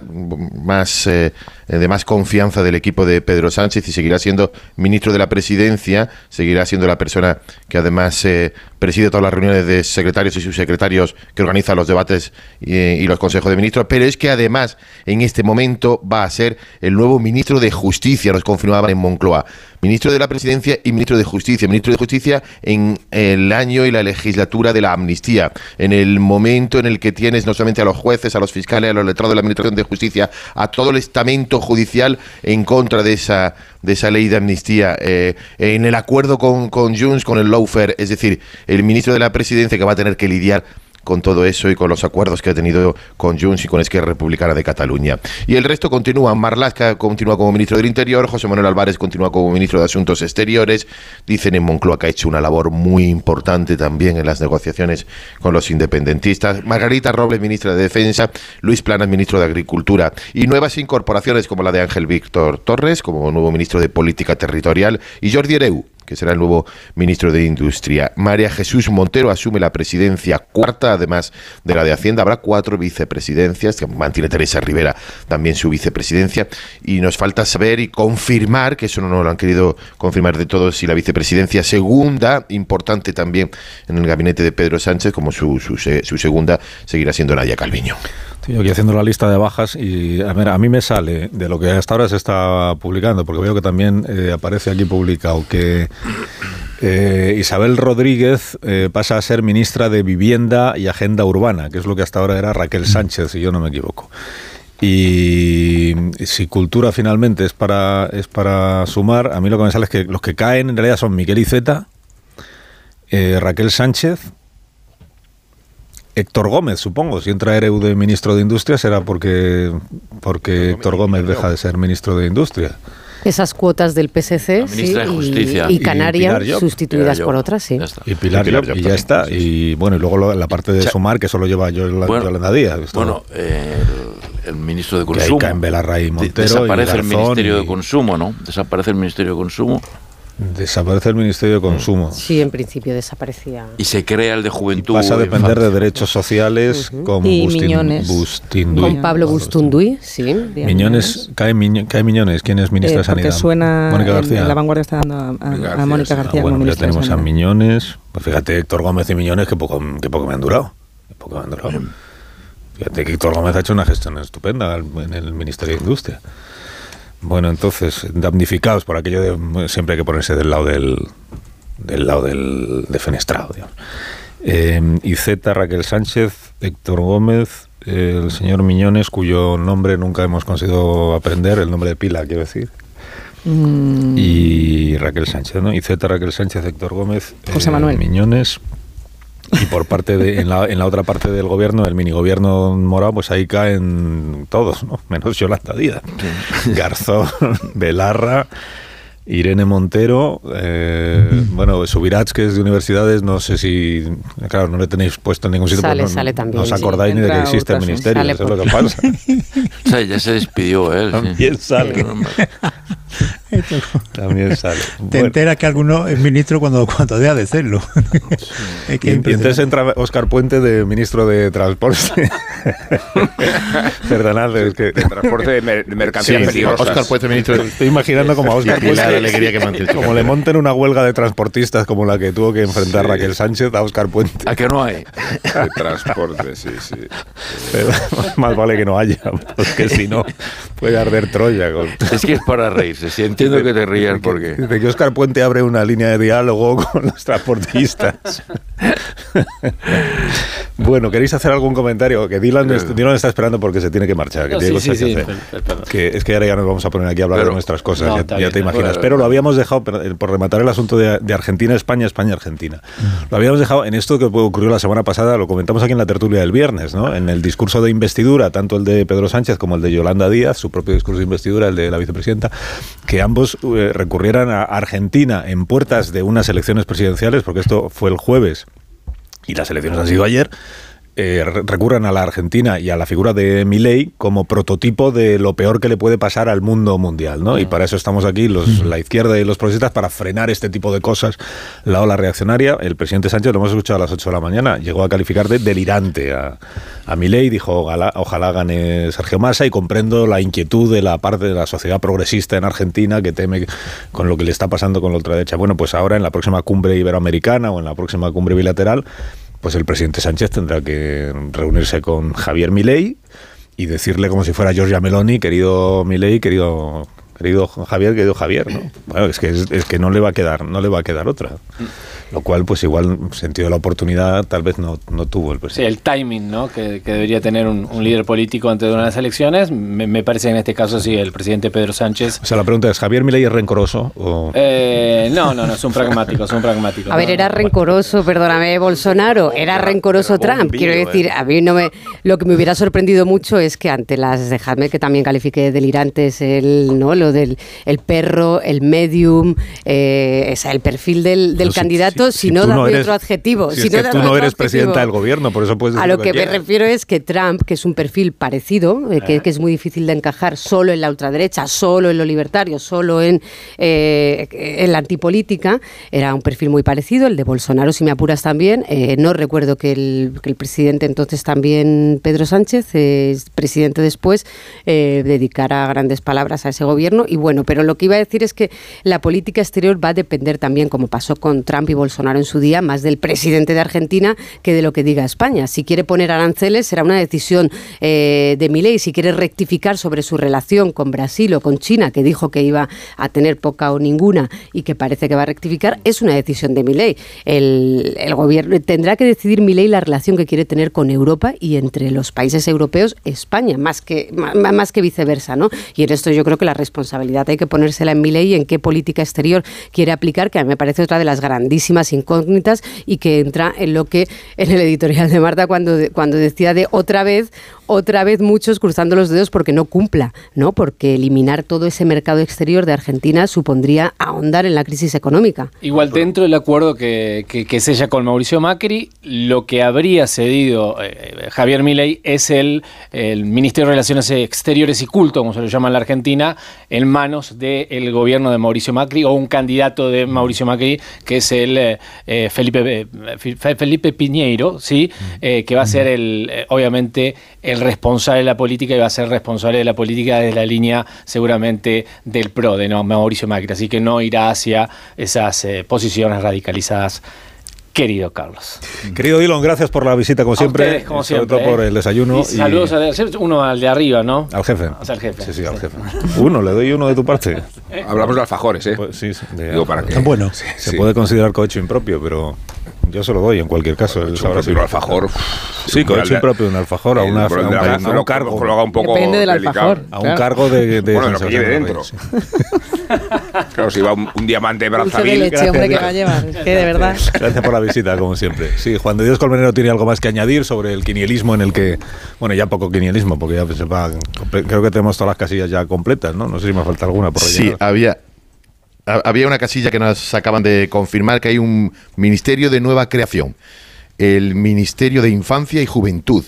más eh, de más confianza del equipo de Pedro Sánchez y seguirá siendo ministro de la presidencia, seguirá siendo la persona que además eh, preside todas las reuniones de secretarios y subsecretarios que organiza los debates y, y los consejos de ministros, pero es que además en este momento va a ser el nuevo ministro de Justicia, nos confirmaban en Moncloa ministro de la Presidencia y ministro de Justicia. Ministro de Justicia en el año y la legislatura de la amnistía, en el momento en el que tienes no solamente a los jueces, a los fiscales, a los letrados de la Administración de Justicia, a todo el estamento judicial en contra de esa, de esa ley de amnistía, eh, en el acuerdo con, con Junts, con el lawfare, es decir, el ministro de la Presidencia que va a tener que lidiar con todo eso y con los acuerdos que ha tenido con Junts y con Esquerra Republicana de Cataluña. Y el resto continúa. Marlaska continúa como ministro del Interior, José Manuel Álvarez continúa como ministro de Asuntos Exteriores. Dicen en Moncloa que ha hecho una labor muy importante también en las negociaciones con los independentistas. Margarita Robles, ministra de Defensa. Luis Planas, ministro de Agricultura. Y nuevas incorporaciones como la de Ángel Víctor Torres, como nuevo ministro de Política Territorial. Y Jordi Ereu, que será el nuevo ministro de Industria. María Jesús Montero asume la presidencia cuarta, además de la de Hacienda. Habrá cuatro vicepresidencias, que mantiene Teresa Rivera también su vicepresidencia. Y nos falta saber y confirmar, que eso no lo han querido confirmar de todos, si la vicepresidencia segunda, importante también en el gabinete de Pedro Sánchez, como su, su, su segunda, seguirá siendo Nadia Calviño. Estoy haciendo la lista de bajas y a, ver, a mí me sale de lo que hasta ahora se está publicando, porque veo que también eh, aparece aquí publicado que eh, Isabel Rodríguez eh, pasa a ser ministra de Vivienda y Agenda Urbana, que es lo que hasta ahora era Raquel Sánchez, si yo no me equivoco. Y si cultura finalmente es para, es para sumar, a mí lo que me sale es que los que caen en realidad son Miguel Iceta, Raquel Sánchez, Héctor Gómez, supongo. Si entra Ereu de ministro de Industria será porque, porque Héctor Gómez deja de ser ministro de Industria. Esas cuotas del PSC sí, de Justicia. y, y Canarias y sustituidas Pilar por otras, sí. Y Pilar, Pilar Llop, y ya está. Y bueno, y luego lo, la parte de sumar, que solo lleva yo la bueno, Yolanda Díaz. Bueno, eh, el, ministro de Consumo. Que en Belarra y Montero. Desaparece y el Ministerio de Consumo, ¿no? Desaparece el Ministerio de Consumo. Desaparece el Ministerio de Consumo. Sí, en principio desaparecía. Y se crea el de Juventud. Y pasa a depender de derechos sociales uh -huh. con y Bustin, Miñones. Bustinduy. Con Pablo Bustunduy, sí. Miñones, cae, Miño, cae Miñones. ¿Quién es ministra eh, de Sanidad? suena Mónica García. En, la vanguardia está dando a, a, García, a Mónica García. Ah, bueno, ya tenemos a Miñones. Pues fíjate, Héctor Gómez y Miñones, que poco, que poco me han durado. Que poco me han durado. Fíjate que Héctor Gómez ha hecho una gestión estupenda en el Ministerio de Industria. Bueno, entonces, damnificados por aquello de siempre hay que ponerse del lado del, del lado del defenestrado. Digamos. Eh, y Z, Raquel Sánchez, Héctor Gómez, eh, el señor Miñones, cuyo nombre nunca hemos conseguido aprender, el nombre de pila, quiero decir. Mm. Y Raquel Sánchez, ¿no? Y Z, Raquel Sánchez, Héctor Gómez, José Manuel. Eh, Miñones, Y por parte de, en la, en la otra parte del gobierno, el minigobierno morado, pues ahí caen todos, ¿no? Menos Yolanda Díaz. Garzón, Belarra. Irene Montero, eh, bueno, Subirats, que es de universidades, no sé si, claro, no le tenéis puesto en ningún sitio, Sale, no, sale también, no os sí. acordáis ni de que existe el sí. ministerio, Sale eso es lo que pasa. O sea, ya se despidió él. sí. También sale. También sale. Te Bueno. enteras que alguno es ministro cuando, cuando deja de serlo. Y, entonces entra Oscar Puente de ministro de Transporte. Perdonad, es que... De transporte de, mer- de mercancías Sí, peligrosas. Oscar Puente, ministro de- Estoy imaginando como a Oscar Y la Puente. alegría que mantiene. Como le monten una huelga de transportistas como la que tuvo que enfrentar Raquel Sánchez a Oscar Puente. ¿A que no hay? De transporte, sí, sí. Pero más vale que no haya, porque si no puede arder Troya. con- Es que es para reírse. Sí, entiendo que te rías porque... Dice que Oscar Puente abre una línea de diálogo con los transportistas. bueno, ¿queréis hacer algún comentario? Que Dylan, est- Dylan está esperando porque se tiene que marchar. Que No, tiene sí, cosas sí, que sí, hacer. Que es que ahora ya nos vamos a poner aquí a hablar Pero- de nuestras cosas, No, ya, está ya bien. te imaginas. Bueno, Pero lo habíamos dejado, eh, por rematar el asunto de, de Argentina, España, España, Argentina. Lo habíamos dejado en esto que ocurrió la semana pasada, lo comentamos aquí en la tertulia del viernes, ¿no? En el discurso de investidura, tanto el de Pedro Sánchez como el de Yolanda Díaz, su propio discurso de investidura, el de la vicepresidenta, que ambos eh, recurrieran a Argentina en puertas de unas elecciones presidenciales, porque esto fue el jueves y las elecciones han sido ayer, eh, re- recurran a la Argentina y a la figura de Milei como prototipo de lo peor que le puede pasar al mundo mundial, ¿no? Y para eso estamos aquí, los, la izquierda y los progresistas, para frenar este tipo de cosas, la ola reaccionaria. El presidente Sánchez, lo hemos escuchado a las 8 de la mañana, llegó a calificar de delirante a, a Milei, dijo, ojalá, ojalá gane Sergio Massa y comprendo la inquietud de la parte de la sociedad progresista en Argentina que teme con lo que le está pasando con la ultraderecha. Bueno, pues ahora en la próxima cumbre iberoamericana o en la próxima cumbre bilateral, pues el presidente Sánchez tendrá que reunirse con Javier Milei y decirle como si fuera Giorgia Meloni, querido Milei, querido querido Javier, querido Javier, ¿no? Bueno, es que es, es que no le va a quedar, no le va a quedar otra. Lo cual, pues igual, sentido de la oportunidad, tal vez no, no tuvo el Sí, presidente. el timing ¿no? que, que debería tener un, un líder político antes de unas elecciones. Me, me parece que en este caso sí, el presidente Pedro Sánchez. O sea, la pregunta es, ¿Javier Milei es rencoroso? O... Eh, no, no, no, es un pragmático, es un pragmático. A ver, ¿no? era rencoroso, perdóname, Bolsonaro, era rencoroso Trump. Quiero decir, a mí no me. Lo que me hubiera sorprendido mucho es que ante las, dejadme que también califique de delirantes el, ¿no? Lo del el perro, el medium, eh, o sea, el perfil del, del si- candidato, si, si no dame eres- otro adjetivo. Si si es no que tú no eres presidenta del gobierno, por eso puedes A decir lo lo que me refiero es que Trump, que es un perfil parecido, eh, que, que es muy difícil de encajar solo en la ultraderecha, solo en lo libertario, solo en, eh, en la antipolítica, era un perfil muy parecido, el de Bolsonaro, si me apuras también. Eh, no recuerdo que el, que el presidente entonces también, Pedro Sánchez, eh, presidente después, eh, dedicara grandes palabras a ese gobierno. Y bueno, pero lo que iba a decir es que la política exterior va a depender también, como pasó con Trump y Bolsonaro en su día, más del presidente de Argentina que de lo que diga España. Si quiere poner aranceles, será una decisión eh, de Milei. Si quiere rectificar sobre su relación con Brasil o con China, que dijo que iba a tener poca o ninguna y que parece que va a rectificar, es una decisión de Milei. El, el gobierno tendrá que decidir Milei la relación que quiere tener con Europa y entre los países europeos España, más que ma- más que viceversa, ¿no? Y en esto yo creo que la responsabilidad hay que ponérsela en Milei y en qué política exterior quiere aplicar, que a mí me parece otra de las grandísimas incógnitas y que entra en lo que en el editorial de Marta cuando, cuando decía de otra vez, otra vez muchos cruzando los dedos porque no cumpla, ¿no? Porque eliminar todo ese mercado exterior de Argentina supondría ahondar en la crisis económica. Igual dentro del acuerdo que, que, que sella con Mauricio Macri, lo que habría cedido eh, Javier Milei es el, el Ministerio de Relaciones Exteriores y Culto, como se lo llama en la Argentina, en manos del gobierno de Mauricio Macri o un candidato de Mauricio Macri, que es el eh, eh, Felipe, eh, Fe- Felipe Piñeiro, ¿sí? Eh, que va a ser el, eh, obviamente el responsable de la política y va a ser responsable de la política desde la línea seguramente del PRO, de no, Mauricio Macri, así que no irá hacia esas eh, posiciones radicalizadas. Querido Carlos. Querido Dylan, gracias por la visita, como A siempre. ustedes, como sobre siempre, todo por ¿eh? el desayuno. Y saludos a uno al de arriba, ¿no? Al jefe. O sea, al jefe. Sí, sí, al jefe. Uno, le doy uno de tu parte. Hablamos de alfajores, ¿eh? Pues sí, sí, de- Digo, para que... Bueno. Sí, Se sí. puede considerar coche impropio, pero Yo se lo doy en cualquier caso. si- un alfajor. Sí, cohecho impropio de un alfajor a, una, un, a cargo. lo haga un poco Depende del delicado. alfajor. A un claro. cargo de, de Bueno, de lo que lleve dentro. Claro, si va un, un diamante brazavil. leche, hombre, que va a llevar. Es que de verdad. Gracias por la visita, como siempre. Sí, Juan de Dios Colmenero tiene algo más que añadir sobre el quinielismo en el que, bueno, ya poco quinielismo, porque ya se va, creo que tenemos todas las casillas ya completas, ¿no? No sé si me falta alguna por Sí, rellenar. había, ha- había una casilla que nos acaban de confirmar que hay un ministerio de nueva creación, el Ministerio de Infancia y Juventud,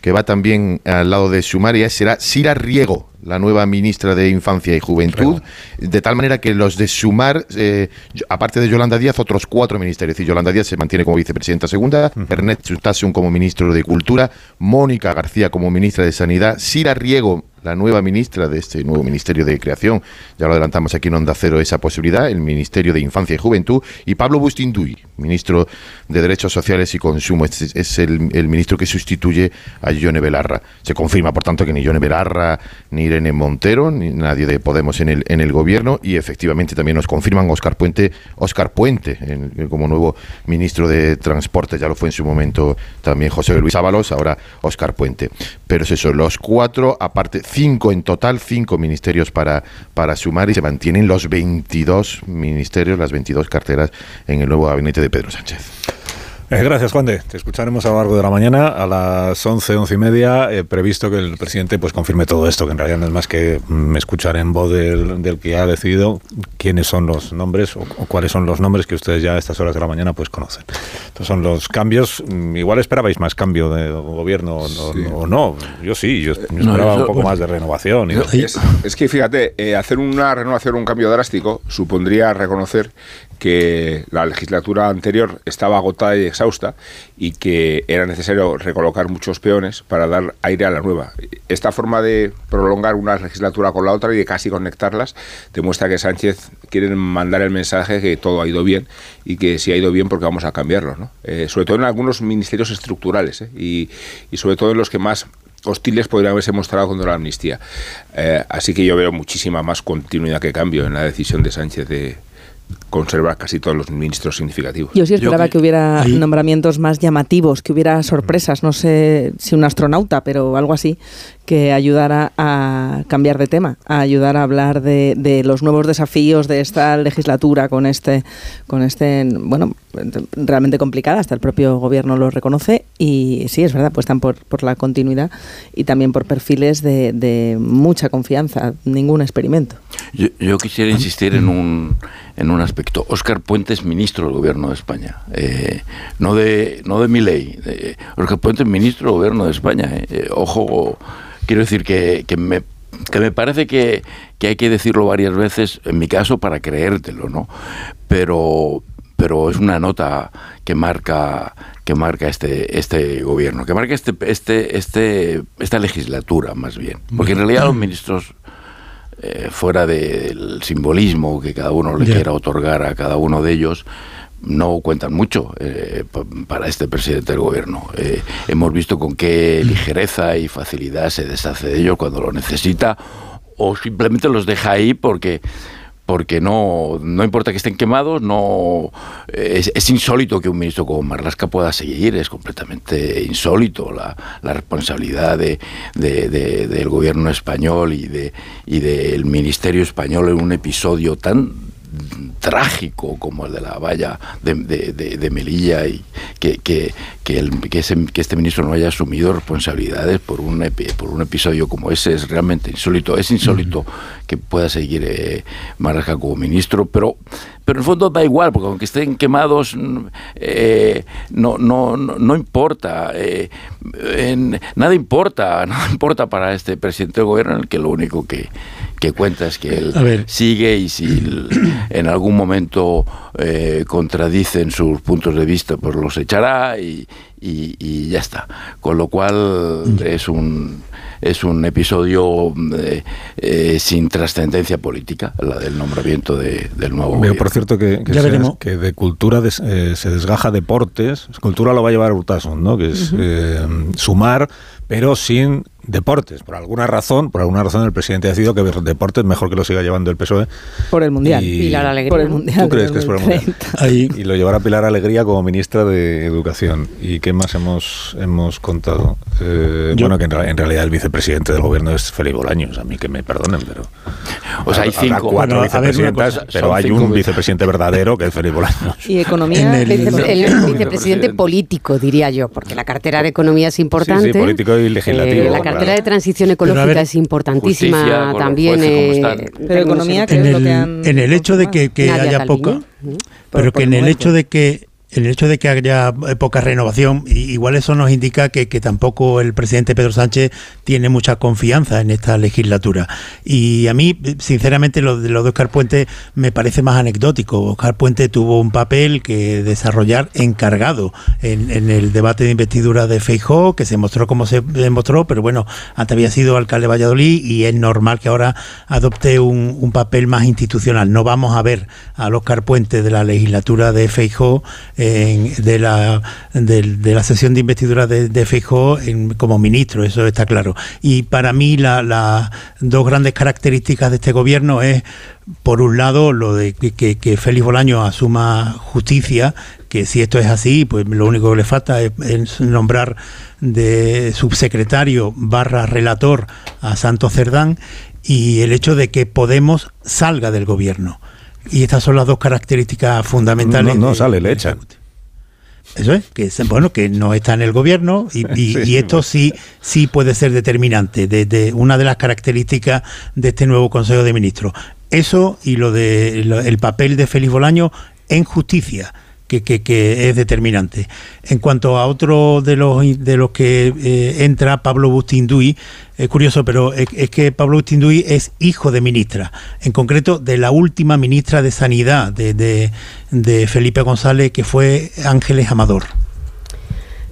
que va también al lado de Sumaria, será Sira Riego, la nueva ministra de Infancia y Juventud, de tal manera que los de Sumar, eh, aparte de Yolanda Díaz, otros cuatro ministerios. Es decir, Yolanda Díaz se mantiene como vicepresidenta segunda, Ernest Sustasun como ministro de Cultura, Mónica García como ministra de Sanidad, Sira Riego, la nueva ministra de este nuevo Ministerio de Creación, ya lo adelantamos aquí en Onda Cero esa posibilidad, el Ministerio de Infancia y Juventud, y Pablo Bustinduy, ministro de Derechos Sociales y Consumo, es, es el, el ministro que sustituye a Ione Belarra. Se confirma, por tanto, que ni Ione Belarra, ni Irene Montero, ni nadie de Podemos en el, en el gobierno, y efectivamente también nos confirman Oscar Puente, Oscar Puente en- como nuevo ministro de Transporte, ya lo fue en su momento también José Luis Ábalos, ahora Oscar Puente. Pero es eso, los cuatro, aparte, cinco en total, cinco ministerios para, para sumar y se mantienen los 22 ministerios, las 22 carteras en el nuevo gabinete de Pedro Sánchez. Eh, gracias, Juan de. Te escucharemos a lo largo de la mañana a las 11, 11 y media. eh, previsto que el presidente pues confirme todo esto, que en realidad no es más que mm, escuchar en voz del, del que ha decidido quiénes son los nombres o, o cuáles son los nombres que ustedes ya a estas horas de la mañana pues conocen. Estos son los cambios. Mm, Igual esperabais más cambio de gobierno o no, o no. Yo sí, yo, yo No, esperaba un poco más de renovación. y de- Es, es que fíjate, eh, hacer una renovación o un cambio drástico supondría reconocer que la legislatura anterior estaba agotada y exhausta y que era necesario recolocar muchos peones para dar aire a la nueva. Esta forma de prolongar una legislatura con la otra y de casi conectarlas demuestra que Sánchez quiere mandar el mensaje que todo ha ido bien y que si ha ido bien porque vamos a cambiarlo, ¿no? Eh, sobre todo en algunos ministerios estructurales ¿eh? y, sobre todo en los que más hostiles podrían haberse mostrado contra la amnistía. Eh, así que yo veo muchísima más continuidad que cambio en la decisión de Sánchez de conservar casi todos los ministros significativos. Yo sí esperaba que hubiera nombramientos más llamativos, que hubiera sorpresas, no sé si un astronauta, pero algo así, que ayudara a cambiar de tema, a ayudar a hablar de, de los nuevos desafíos de esta legislatura con este, con este, bueno, realmente complicada, hasta el propio gobierno lo reconoce y sí, es verdad, apuestan por, por la continuidad y también por perfiles de, de mucha confianza, ningún experimento. Yo, yo quisiera insistir en un, en un aspecto. Óscar Puente es ministro del Gobierno de España, eh, no de no de mi ley. Óscar Puente es ministro del Gobierno de España. eh. Eh, ojo, quiero decir que, que me que me parece que, que hay que decirlo varias veces, en mi caso, para creértelo, ¿no? Pero, pero es una nota que marca que marca este este gobierno, que marca este este este esta legislatura más bien, porque en realidad los ministros eh, fuera del simbolismo que cada uno le quiera otorgar a cada uno de ellos, no cuentan mucho eh, pa- para este presidente del gobierno. Eh, hemos visto con qué ligereza y facilidad se deshace de ellos cuando lo necesita o simplemente los deja ahí porque porque no, no importa que estén quemados, no es, es insólito que un ministro como Marlasca pueda seguir, es completamente insólito la, la responsabilidad de, de- de- del gobierno español y de y del ministerio español en un episodio tan trágico como el de la valla de, de- de- de Melilla y que, que, que, el- que ese- que este ministro no haya asumido responsabilidades por un, epi- por un episodio como ese es realmente insólito. Es insólito que pueda seguir eh, Marlaska como ministro, pero, pero en el fondo da igual, porque aunque estén quemados, eh, no, no, no, no importa. eh, en- nada importa, nada importa para este presidente del gobierno en el que lo único que, que cuenta es que él A ver. sigue y si en algún momento eh, contradicen sus puntos de vista, pues los echará y, y- y ya está. Con lo cual es un es un episodio eh, eh, sin trascendencia política, la del nombramiento de- del nuevo Veo, gobierno. por cierto, que, que, Ya se, veremos. que de cultura des- eh, se desgaja deportes. Cultura lo va a llevar Urtasun, ¿no? Que es eh, sumar, pero sin deportes. Por alguna razón, por alguna razón el presidente ha decidido que deportes mejor que lo siga llevando el PSOE. Por el Mundial. Y- Pilar Alegría. Por el. Mundial. ¿Tú crees que es por el Mundial? 2030. Y lo llevará Pilar Alegría como ministra de Educación. ¿Y qué más hemos, hemos contado? Eh, bueno, que en, en realidad el vicepresidente del gobierno es Felipe Bolaños. A mí que me perdonen, pero... O sea, hay habrá cinco. cuatro Bueno, vicepresidentas, cosa, pero hay un vice- vicepresidente verdadero que es Felipe Bolaños. Y economía. El- Vice- el vicepresidente Presidente. político, diría yo, porque la cartera de economía es importante. Sí, sí, político y legislativo, Eh, la claro. cartera de transición Pero ecológica ver, es importantísima justicia, también. jueces, ¿cómo eh, Pero economía, ¿qué en es lo el, que han en el hecho de que, que haya Calviño. poca, ¿Mm? pero Por- que en el hecho de que el hecho de que haya poca renovación, igual eso nos indica que, tampoco el presidente Pedro Sánchez tiene mucha confianza en esta legislatura. Y a mí, sinceramente, lo de, lo de Oscar Puente me parece más anecdótico. Oscar Puente tuvo un papel que desarrollar encargado en, el debate de investidura de Feijó, que se mostró como se demostró, pero bueno, antes había sido alcalde de Valladolid y es normal que ahora adopte un, un papel más institucional. No vamos a ver al Oscar Puente de la legislatura de Feijó, en- de, la, del- de, la sesión de investidura de, de Feijó en- como ministro, eso está claro. Y para mí la- las dos grandes características de este gobierno es, por un lado, lo de que, que, que Félix Bolaño asuma justicia, que si esto es así, pues lo único que le falta es, es nombrar de subsecretario barra relator a Santos Cerdán y el hecho de que Podemos salga del gobierno. Y estas son las dos características fundamentales. No, no de- sale, le de- echan. Eso es, que es- bueno, que no está en el gobierno y, y- Sí, y esto sí, sí puede ser determinante, de, de una de las características de este nuevo Consejo de Ministros. Eso y lo de lo- el papel de Félix Bolaño en justicia. Que, que- es determinante. En cuanto a otro de los de los que eh, entra, Pablo Bustinduy, es curioso, pero es, que Pablo Bustinduy es hijo de ministra, en concreto de la última ministra de Sanidad de- de Felipe González, que fue Ángeles Amador.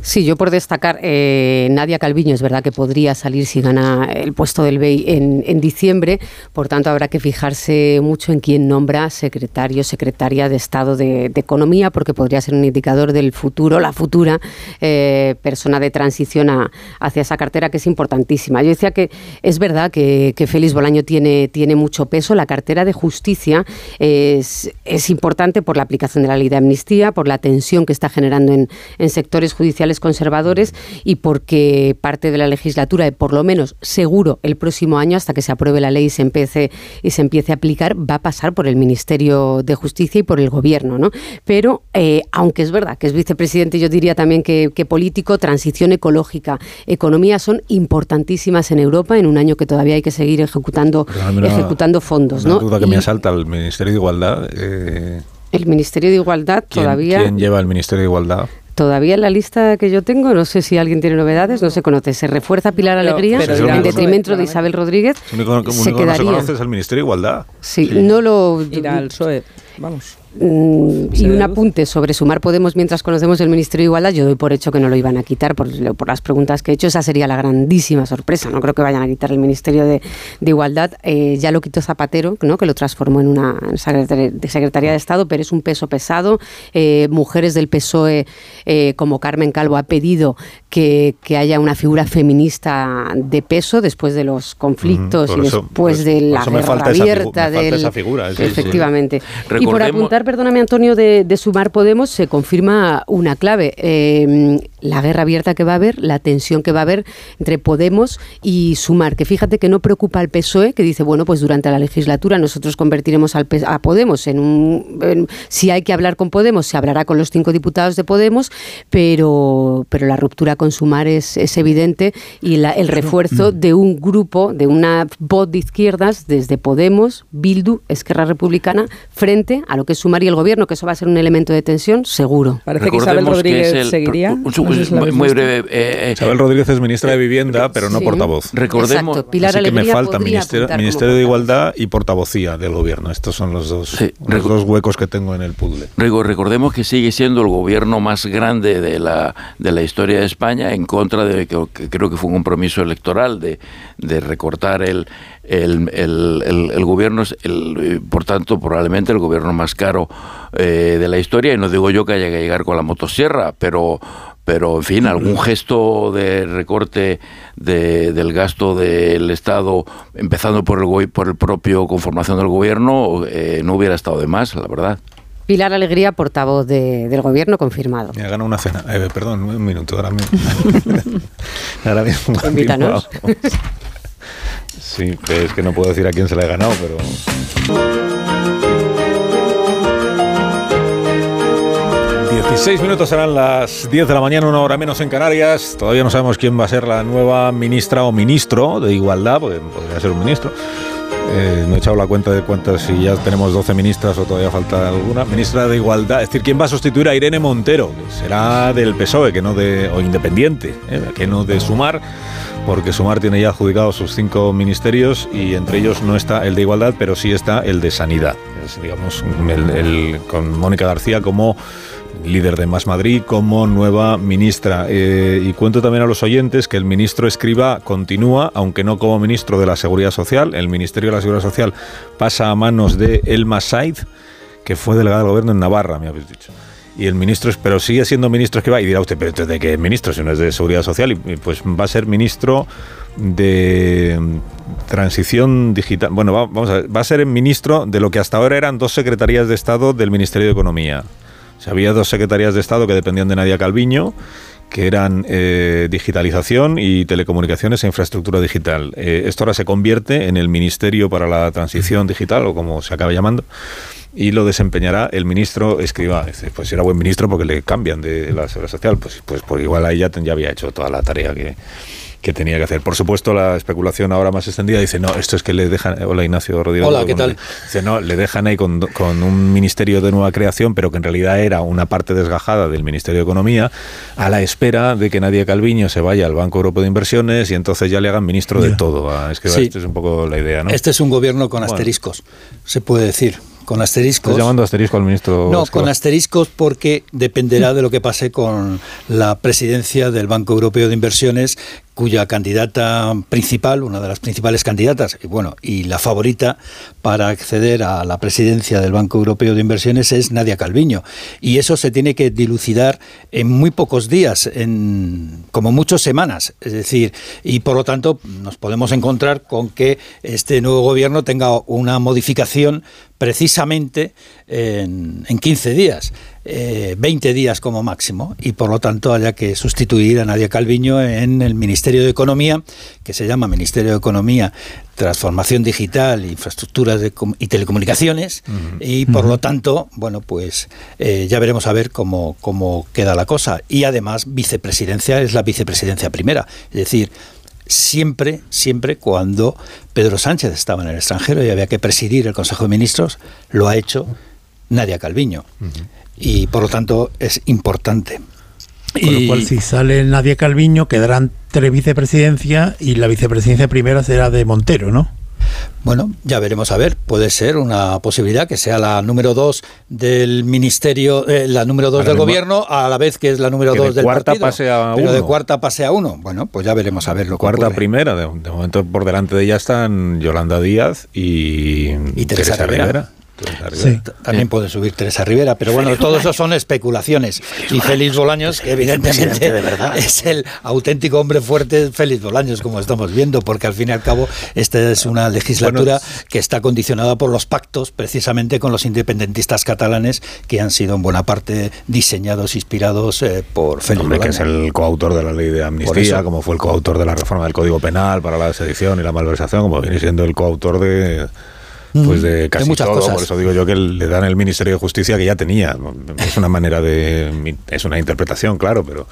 Sí, yo por destacar, eh, Nadia Calviño es verdad que podría salir si gana el puesto del BEI en, en diciembre, por tanto habrá que fijarse mucho en quién nombra secretario, secretaria de Estado de, Economía, porque podría ser un indicador del futuro, la futura eh, persona de transición a- hacia esa cartera que es importantísima. Yo decía que es verdad que, que Félix Bolaño tiene, tiene mucho peso, la cartera de justicia es, es importante por la aplicación de la ley de amnistía, por la tensión que está generando en, en sectores judiciales conservadores y porque parte de la legislatura, y por lo menos seguro el próximo año, hasta que se apruebe la ley y se empiece, y se empiece a aplicar, va a pasar por el Ministerio de Justicia y por el Gobierno. ¿no? Pero, eh, aunque es verdad que es vicepresidente, yo diría también que, que político, transición ecológica, economía son importantísimas en Europa en un año que todavía hay que seguir ejecutando, una- ejecutando fondos. Una ¿no? duda que Y me asalta al Ministerio de Igualdad. eh, el Ministerio de Igualdad ¿quién, todavía... quién lleva el Ministerio de Igualdad? Todavía en la lista que yo tengo, no sé si alguien tiene novedades, no se conoce. Se refuerza Pilar Pero- Alegría pero en detrimento de Isabel Rodríguez. Único, se único que no se quedaría. conoce es el Ministerio de Igualdad. Sí, no lo. Ir al PSOE. Vamos. Mm, y un apunte sobre sumar Podemos mientras conocemos el Ministerio de Igualdad, yo doy por hecho que no lo iban a quitar por, por las preguntas que he hecho, esa sería la grandísima sorpresa, no creo que vayan a quitar el Ministerio de, de Igualdad, Eh, ya lo quitó Zapatero, ¿no? que lo transformó en una secretaria de, Secretaría de Estado, pero es un peso pesado, Eh, mujeres del PSOE eh, como Carmen Calvo ha pedido que, que haya una figura feminista de peso después de los conflictos y eso- después por- de la eso me guerra esa abierta me falta del esa figura, sí, sí. efectivamente y por apuntar perdóname Antonio de, de sumar Podemos se confirma una clave Eh, la guerra abierta que va a haber la tensión que va a haber entre Podemos y sumar que fíjate que no preocupa al PSOE que dice bueno pues durante la legislatura nosotros convertiremos al, P- a Podemos en un en- si hay que hablar con Podemos se hablará con los cinco diputados de Podemos pero pero la ruptura con sumar es, es evidente y la- el refuerzo de un grupo de una voz de izquierdas desde Podemos Bildu Esquerra Republicana frente a lo que es sumar y el gobierno que eso va a ser un elemento de tensión seguro Parece que Isabel Recordemos que Rodríguez es el- seguiría. un- un- No sé si la muy, muy breve. eh, eh, Isabel Rodríguez es ministra de Vivienda, pero no Sí. portavoz. recordemos. Exacto. Pilar Así que me falta Ministerio, Ministerio de. Igualdad y portavocía del gobierno. Estos son los dos, Sí, los dos huecos que tengo en el puzzle. Recordemos que sigue siendo el gobierno más grande de la, de la historia de España en contra de que, creo que fue un compromiso electoral de, recortar el, gobierno, por tanto, probablemente el gobierno más caro eh, de la historia. Y no digo yo que haya que llegar con la motosierra, pero pero en fin, algún gesto de recorte de- del gasto del Estado, empezando por el, por el propio conformación del gobierno, eh, no hubiera estado de más, la verdad. Pilar Alegría, portavoz de- del gobierno, confirmado. Me ha ganado una cena. Eh, perdón, un minuto, ahora mismo. ahora mismo. Invítanos. Sí, es que no puedo decir a quién se la he ganado, pero. 16 minutos serán las 10 de la mañana, una hora menos en Canarias. Todavía no sabemos quién va a ser la nueva ministra o ministro de Igualdad, porque podría ser un ministro. Eh, no he echado la cuenta de cuántas, si ya tenemos 12 ministras o todavía falta alguna. Ministra de Igualdad, es decir, ¿quién va a sustituir a Irene Montero? Será del PSOE, que no de, o independiente, eh, que no de Sumar, porque Sumar tiene ya adjudicados sus cinco ministerios y entre ellos no está el de Igualdad, pero sí está el de Sanidad. Es, digamos, el- con Mónica García como líder de Más Madrid, como nueva ministra. Eh, y cuento también a los oyentes que el ministro Escriba continúa, aunque no como ministro de la Seguridad Social. El Ministerio de la Seguridad Social pasa a manos de Elma Said, que fue delegada del gobierno en Navarra, me habéis dicho. Y el ministro, pero sigue siendo ministro Escriba. Y dirá usted, pero ¿de qué ministro si no es de Seguridad Social? Y pues va a ser ministro de mm, transición digital. Bueno, va- vamos a ver, va a ser ministro de lo que hasta ahora eran dos secretarías de Estado del Ministerio de Economía. O había dos secretarías de Estado que dependían de Nadia Calviño, que eran eh, digitalización y telecomunicaciones e infraestructura digital. Eh, esto ahora se convierte en el Ministerio para la Transición Digital, o como se acabe llamando, y lo desempeñará el ministro Escriba. Dice, Pues era buen ministro porque le cambian de la Seguridad Social, pues, pues, pues igual ahí ya, ya había hecho toda la tarea que, que tenía que hacer. Por supuesto, la especulación ahora más extendida dice, no, esto es que le dejan... Hola, Ignacio Rodríguez. Hola, ¿qué tal? Dice, no, le dejan ahí con, con un ministerio de nueva creación, pero que en realidad era una parte desgajada del Ministerio de Economía, a la espera de que Nadia Calviño se vaya al Banco Europeo de Inversiones y entonces ya le hagan ministro de todo. a Escrivá. Sí. Esta es un poco la idea, ¿no? Este es un gobierno con Bueno. asteriscos, se puede decir. Con asteriscos. ¿Estás llamando asterisco al ministro? No, con asteriscos porque dependerá de lo que pase con la presidencia del Banco Europeo de Inversiones, cuya candidata principal, una de las principales candidatas, y bueno, y la favorita para acceder a la presidencia del Banco Europeo de Inversiones es Nadia Calviño. Y eso se tiene que dilucidar en muy pocos días, en como muchas semanas. Es decir, y por lo tanto nos podemos encontrar con que este nuevo gobierno tenga una modificación precisamente en, en 15 días, eh, 20 días como máximo, y por lo tanto haya que sustituir a Nadia Calviño en el Ministerio de Economía, que se llama Ministerio de Economía, Transformación Digital, Infraestructuras de y Telecomunicaciones, y por lo tanto, bueno, pues eh, ya veremos a ver cómo, cómo queda la cosa. Y además, vicepresidencia es la vicepresidencia primera, es decir, siempre, siempre cuando Pedro Sánchez estaba en el extranjero y había que presidir el Consejo de Ministros, lo ha hecho Nadia Calviño. Y por lo tanto es importante. Con lo cual, si sale Nadia Calviño, quedarán tres vicepresidencias y la vicepresidencia primera será de Montero, ¿no? Bueno, ya veremos a ver. Puede ser una posibilidad que sea la número dos del ministerio, eh, la número dos Ahora del gobierno, a la vez que es la número Que de dos del cuarta partido. pase a Pero de uno. cuarta pase a uno. Bueno, pues ya veremos a ver lo que Cuarta ocurre. primera, de, de momento por delante de ella están Yolanda Díaz y, Teresa Rivera. Teresa Sí, Rivera. También puede subir Teresa Rivera, pero bueno, todo eso son especulaciones. Y Félix Bolaños, que evidentemente de verdad. es el auténtico hombre fuerte, Félix Bolaños, como estamos viendo, porque al fin y al cabo esta es una legislatura que está condicionada por los pactos precisamente con los independentistas catalanes que han sido en buena parte diseñados, inspirados eh, por Félix Hombre, que es el coautor de la ley de amnistía, como fue el coautor de la reforma del Código Penal para la sedición y la malversación, como viene siendo el coautor de pues de casi todo, cosas. por eso digo yo que le dan el Ministerio de Justicia que ya tenía. Es una manera de es una interpretación, claro, pero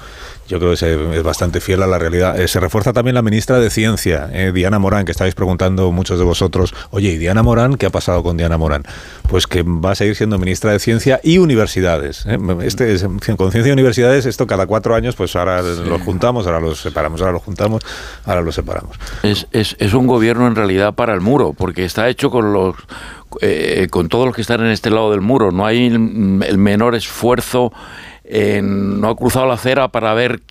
yo creo que se- es bastante fiel a la realidad. Eh, se refuerza también la ministra de Ciencia, eh, Diana Morán, que estáis preguntando muchos de vosotros, oye, ¿y Diana Morán? ¿Qué ha pasado con Diana Morán? Pues que va a seguir siendo ministra de Ciencia y Universidades. eh. Este, es- con Ciencia y Universidades, esto cada cuatro años, pues ahora los juntamos, ahora los separamos, ahora los juntamos, ahora los separamos. Es, es, es un gobierno en realidad para el muro, porque está hecho con los con todos los que están en este lado del muro. No hay el menor esfuerzo, no ha cruzado la acera para ver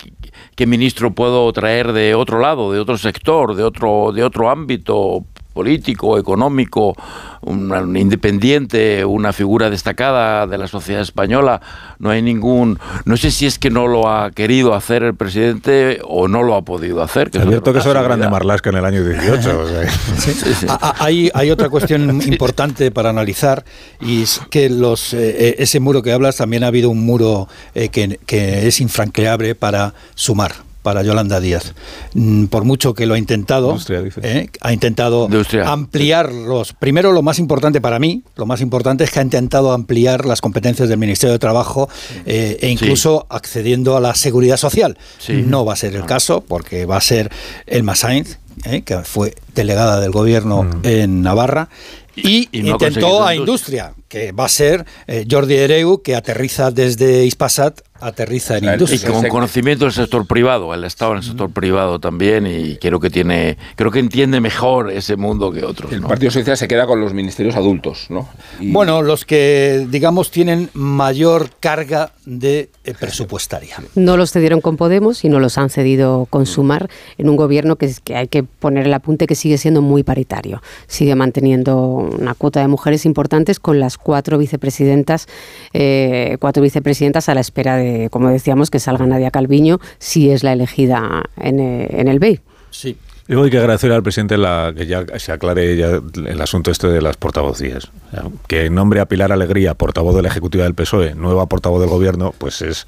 qué ministro puedo traer de otro lado, de otro sector, de otro, de otro ámbito político, económico, un, un independiente, una figura destacada de la sociedad española. No hay ningún. No sé si es que no lo ha querido hacer el presidente o no lo ha podido hacer. Es cierto que eso era grande Marlasca en el año 18. o sea. Sí. A- a- Hay, hay otra cuestión importante para analizar y es que los, eh, ese muro que hablas también ha habido un muro eh, que, que es infranqueable para sumar para Yolanda Díaz. Mm, Por mucho que lo ha intentado, eh, ha intentado ampliar los... Primero, lo más importante para mí, lo más importante es que ha intentado ampliar las competencias del Ministerio de Trabajo eh, e incluso accediendo a la seguridad social. No va a ser el caso porque va a ser Elma Sainz, eh, que fue delegada del gobierno en Navarra, y, Y no intentó a industria, que va a ser eh, Jordi Ereu, que aterriza desde Ispasat, aterriza en Y industria. con conocimiento del sector privado, él ha estado en el sector privado también y creo que tiene, creo que entiende mejor ese mundo que otros. El ¿no? Partido Socialista se queda con los ministerios adultos, ¿no? Y- Bueno, los que, digamos, tienen mayor carga de eh, presupuestaria. No los cedieron con Podemos y no los han cedido con Sumar en un gobierno que, es- que hay que poner el apunte que sigue siendo muy paritario. Sigue manteniendo una cuota de mujeres importantes con las cuatro vicepresidentas, eh, cuatro vicepresidentas a la espera de, como decíamos, que salga Nadia Calviño si es la elegida en, eh, en el BEI. Sí. Yo hay que agradecer al presidente la, que ya se aclare ya el asunto este de las portavocías. O sea, que nombre a Pilar Alegría, portavoz de la Ejecutiva del PSOE, nueva portavoz del Gobierno, pues es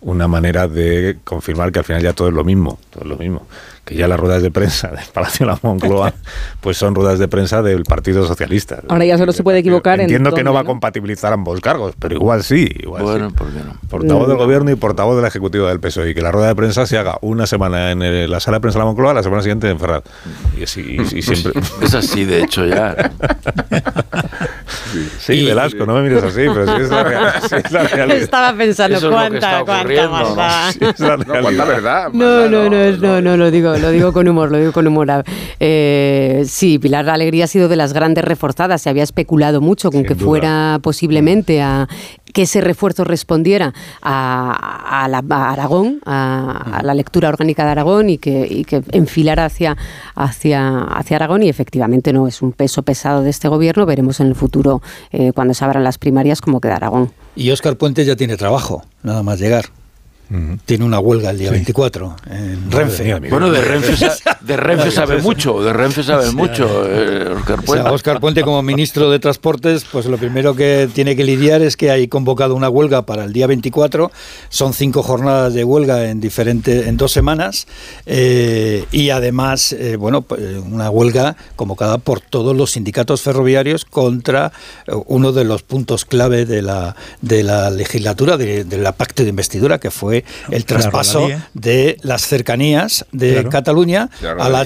una manera de confirmar que al final ya todo es lo mismo, todo es lo mismo. Que ya las ruedas de prensa del Palacio de la Moncloa, pues son ruedas de prensa del Partido Socialista. Ahora ya solo se puede equivocar en Entiendo que no va a compatibilizar ambos cargos, pero igual sí. Igual Bueno, sí. ¿por qué no? Portavoz del Mm. gobierno y portavoz de la ejecutiva del PSOE. E. Y que la rueda de prensa se haga una semana en el- la sala de prensa de la Moncloa, la semana siguiente en Ferraz. Y, así, y- y siempre. Es así, de hecho, ya. Sí, Velasco, no me mires así, pero sí es la, real- sí es la realidad. Estaba pensando Eso cuánta, cuánta ¿no? maldad. Sí, es la No, cuánta verdad. No, no, no, es- no, no, lo digo, lo digo con humor, lo digo con humor. Eh, sí, Pilar Alegría ha sido de las grandes reforzadas. Se había especulado mucho con Sin que duda. fuera posiblemente a que ese refuerzo respondiera a, a la- a Aragón, a, a la lectura orgánica de Aragón y que, y que enfilara hacia, hacia, hacia Aragón. Y efectivamente no es un peso pesado de este gobierno. Veremos en el futuro, eh, cuando se abran las primarias, cómo queda Aragón. Y Óscar Puente ya tiene trabajo, nada más llegar. Tiene una huelga el día 24 en Renfe. mía, mira. Bueno, de Renfe, de Renfe sabe mucho, de Renfe sabe mucho, eh, Oscar O sea, Puente. Óscar Puente como ministro de Transportes, pues lo primero que tiene que lidiar es que hay convocado una huelga para el día 24. Son cinco jornadas de huelga en diferente, en dos semanas eh, y además, eh, bueno, pues, una huelga convocada por todos los sindicatos ferroviarios contra eh, uno de los puntos clave de la de la legislatura de, de la pacto de investidura que fue el La traspaso rodalía. de las cercanías de Claro. Cataluña La a la rodalía.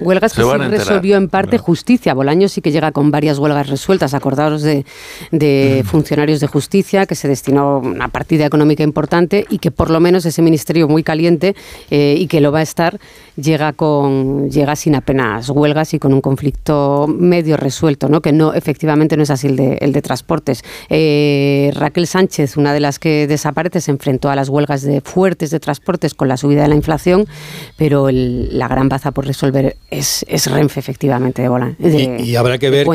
Huelgas Se que sí a enterar. resolvió en parte justicia. Bolaño sí que llega con varias huelgas resueltas. Acordaros de, de funcionarios de justicia que se destinó una partida económica importante y que por lo menos ese ministerio muy caliente eh, y que lo va a estar llega con llega sin apenas huelgas y con un conflicto medio resuelto, ¿no? Que no efectivamente no es así el de, el de transportes. Eh, Raquel Sánchez, una de las que desaparece, se enfrentó a las huelgas de fuertes de transportes con la subida de la inflación, pero el- la gran baza por resolver es, es Renfe, efectivamente, de Bola. de- y, y habrá que ver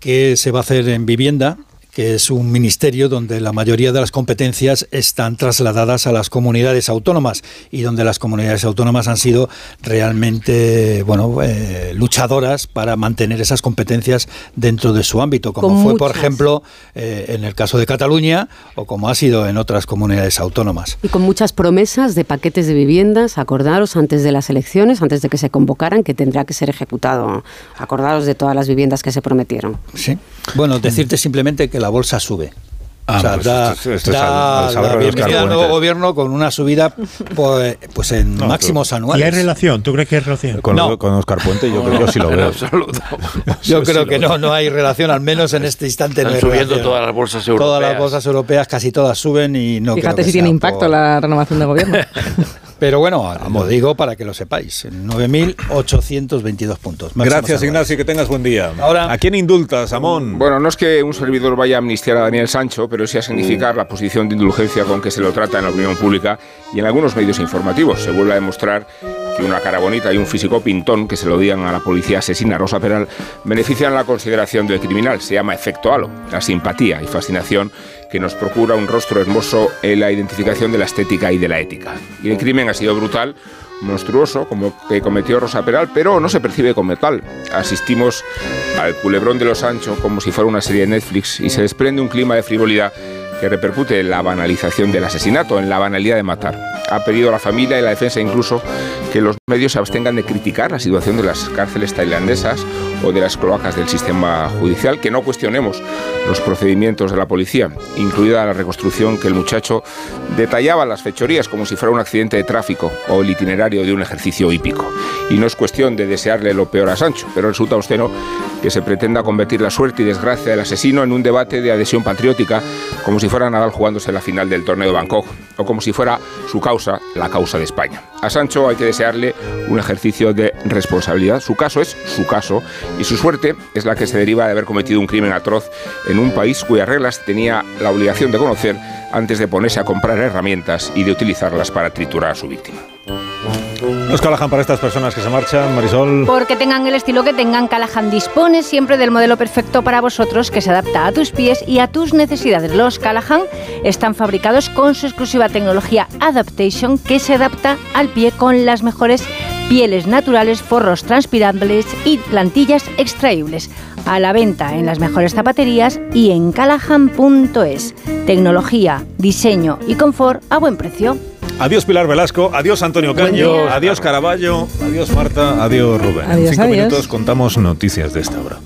qué se va a hacer en vivienda que es un ministerio donde la mayoría de las competencias están trasladadas a las comunidades autónomas y donde las comunidades autónomas han sido realmente bueno eh, luchadoras para mantener esas competencias dentro de su ámbito, como Con fue por ejemplo eh, en el caso de Cataluña o como ha sido en otras comunidades autónomas. Y con muchas promesas de paquetes de viviendas, acordaros antes de las elecciones, antes de que se convocaran, que tendrá que ser ejecutado. Acordaros de todas las viviendas que se prometieron. Sí. Bueno, decirte simplemente que la bolsa sube. Ah, o sea, pues da, esto- esto es da al- bienvenida nuevo gobierno con una subida pues, pues en No, máximos ¿Y anuales. hay relación? ¿Tú crees que hay relación? Con, No. con Oscar Puente yo creo yo sí lo veo. absoluto. Yo creo que no, no hay relación, al menos en este instante. no Están hay subiendo relación. todas las bolsas europeas. Todas las bolsas europeas, casi todas suben y no creo Fíjate que si tiene impacto por- la renovación de gobierno. Pero bueno, como digo, para que lo sepáis, 9.822 puntos. Máximo Gracias, salvaje. Ignacio, y que tengas buen día. Ahora- ¿A quién indultas, Amón? Bueno, no es que un servidor vaya a amnistiar a Daniel Sancho, pero sí a significar la posición de indulgencia con que se lo trata en la opinión pública y en algunos medios informativos. Se vuelve a demostrar que una cara bonita y un físico pintón que se lo digan a la policía asesina Rosa Peral benefician la consideración del criminal. Se llama efecto halo, la simpatía y fascinación que nos procura un rostro hermoso en la identificación de la estética y de la ética. Y el crimen ha sido brutal, monstruoso, como que cometió Rosa Peral, pero no se percibe como tal. Asistimos al culebrón de los Sancho como si fuera una serie de Netflix y se desprende un clima de frivolidad que repercute en la banalización del asesinato, en la banalidad de matar. Ha pedido a la familia y la defensa incluso que los medios se abstengan de criticar la situación de las cárceles tailandesas o de las cloacas del sistema judicial, que no cuestionemos los procedimientos de la policía, incluida la reconstrucción que el muchacho detallaba las fechorías como si fuera un accidente de tráfico o el itinerario de un ejercicio hípico. Y no es cuestión de desearle lo peor a Sancho, pero resulta obsceno que se pretenda convertir la suerte y desgracia del asesino en un debate de adhesión patriótica, como si fuera Nadal jugándose la final del torneo de Bangkok, o como si fuera su causa la causa de España. A Sancho hay que desearle un ejercicio de responsabilidad. Su caso es su caso, y su suerte es la que se deriva de haber cometido un crimen atroz en un país cuyas reglas tenía la obligación de conocer antes de ponerse a comprar herramientas y de utilizarlas para triturar a su víctima. Los Callahan para estas personas que se marchan, Marisol. Porque tengan el estilo que tengan, Callahan dispone siempre del modelo perfecto para vosotros que se adapta a tus pies y a tus necesidades. Los Callahan están fabricados con su exclusiva tecnología Adaptation que se adapta al pie con las mejores pieles naturales, forros transpirables y plantillas extraíbles. A la venta en las mejores zapaterías y en callahan.es. Tecnología, diseño y confort a buen precio. Adiós Pilar Velasco, adiós Antonio Caño, adiós Caraballo, adiós Marta, adiós Rubén. en cinco adiós. minutos contamos noticias de esta hora.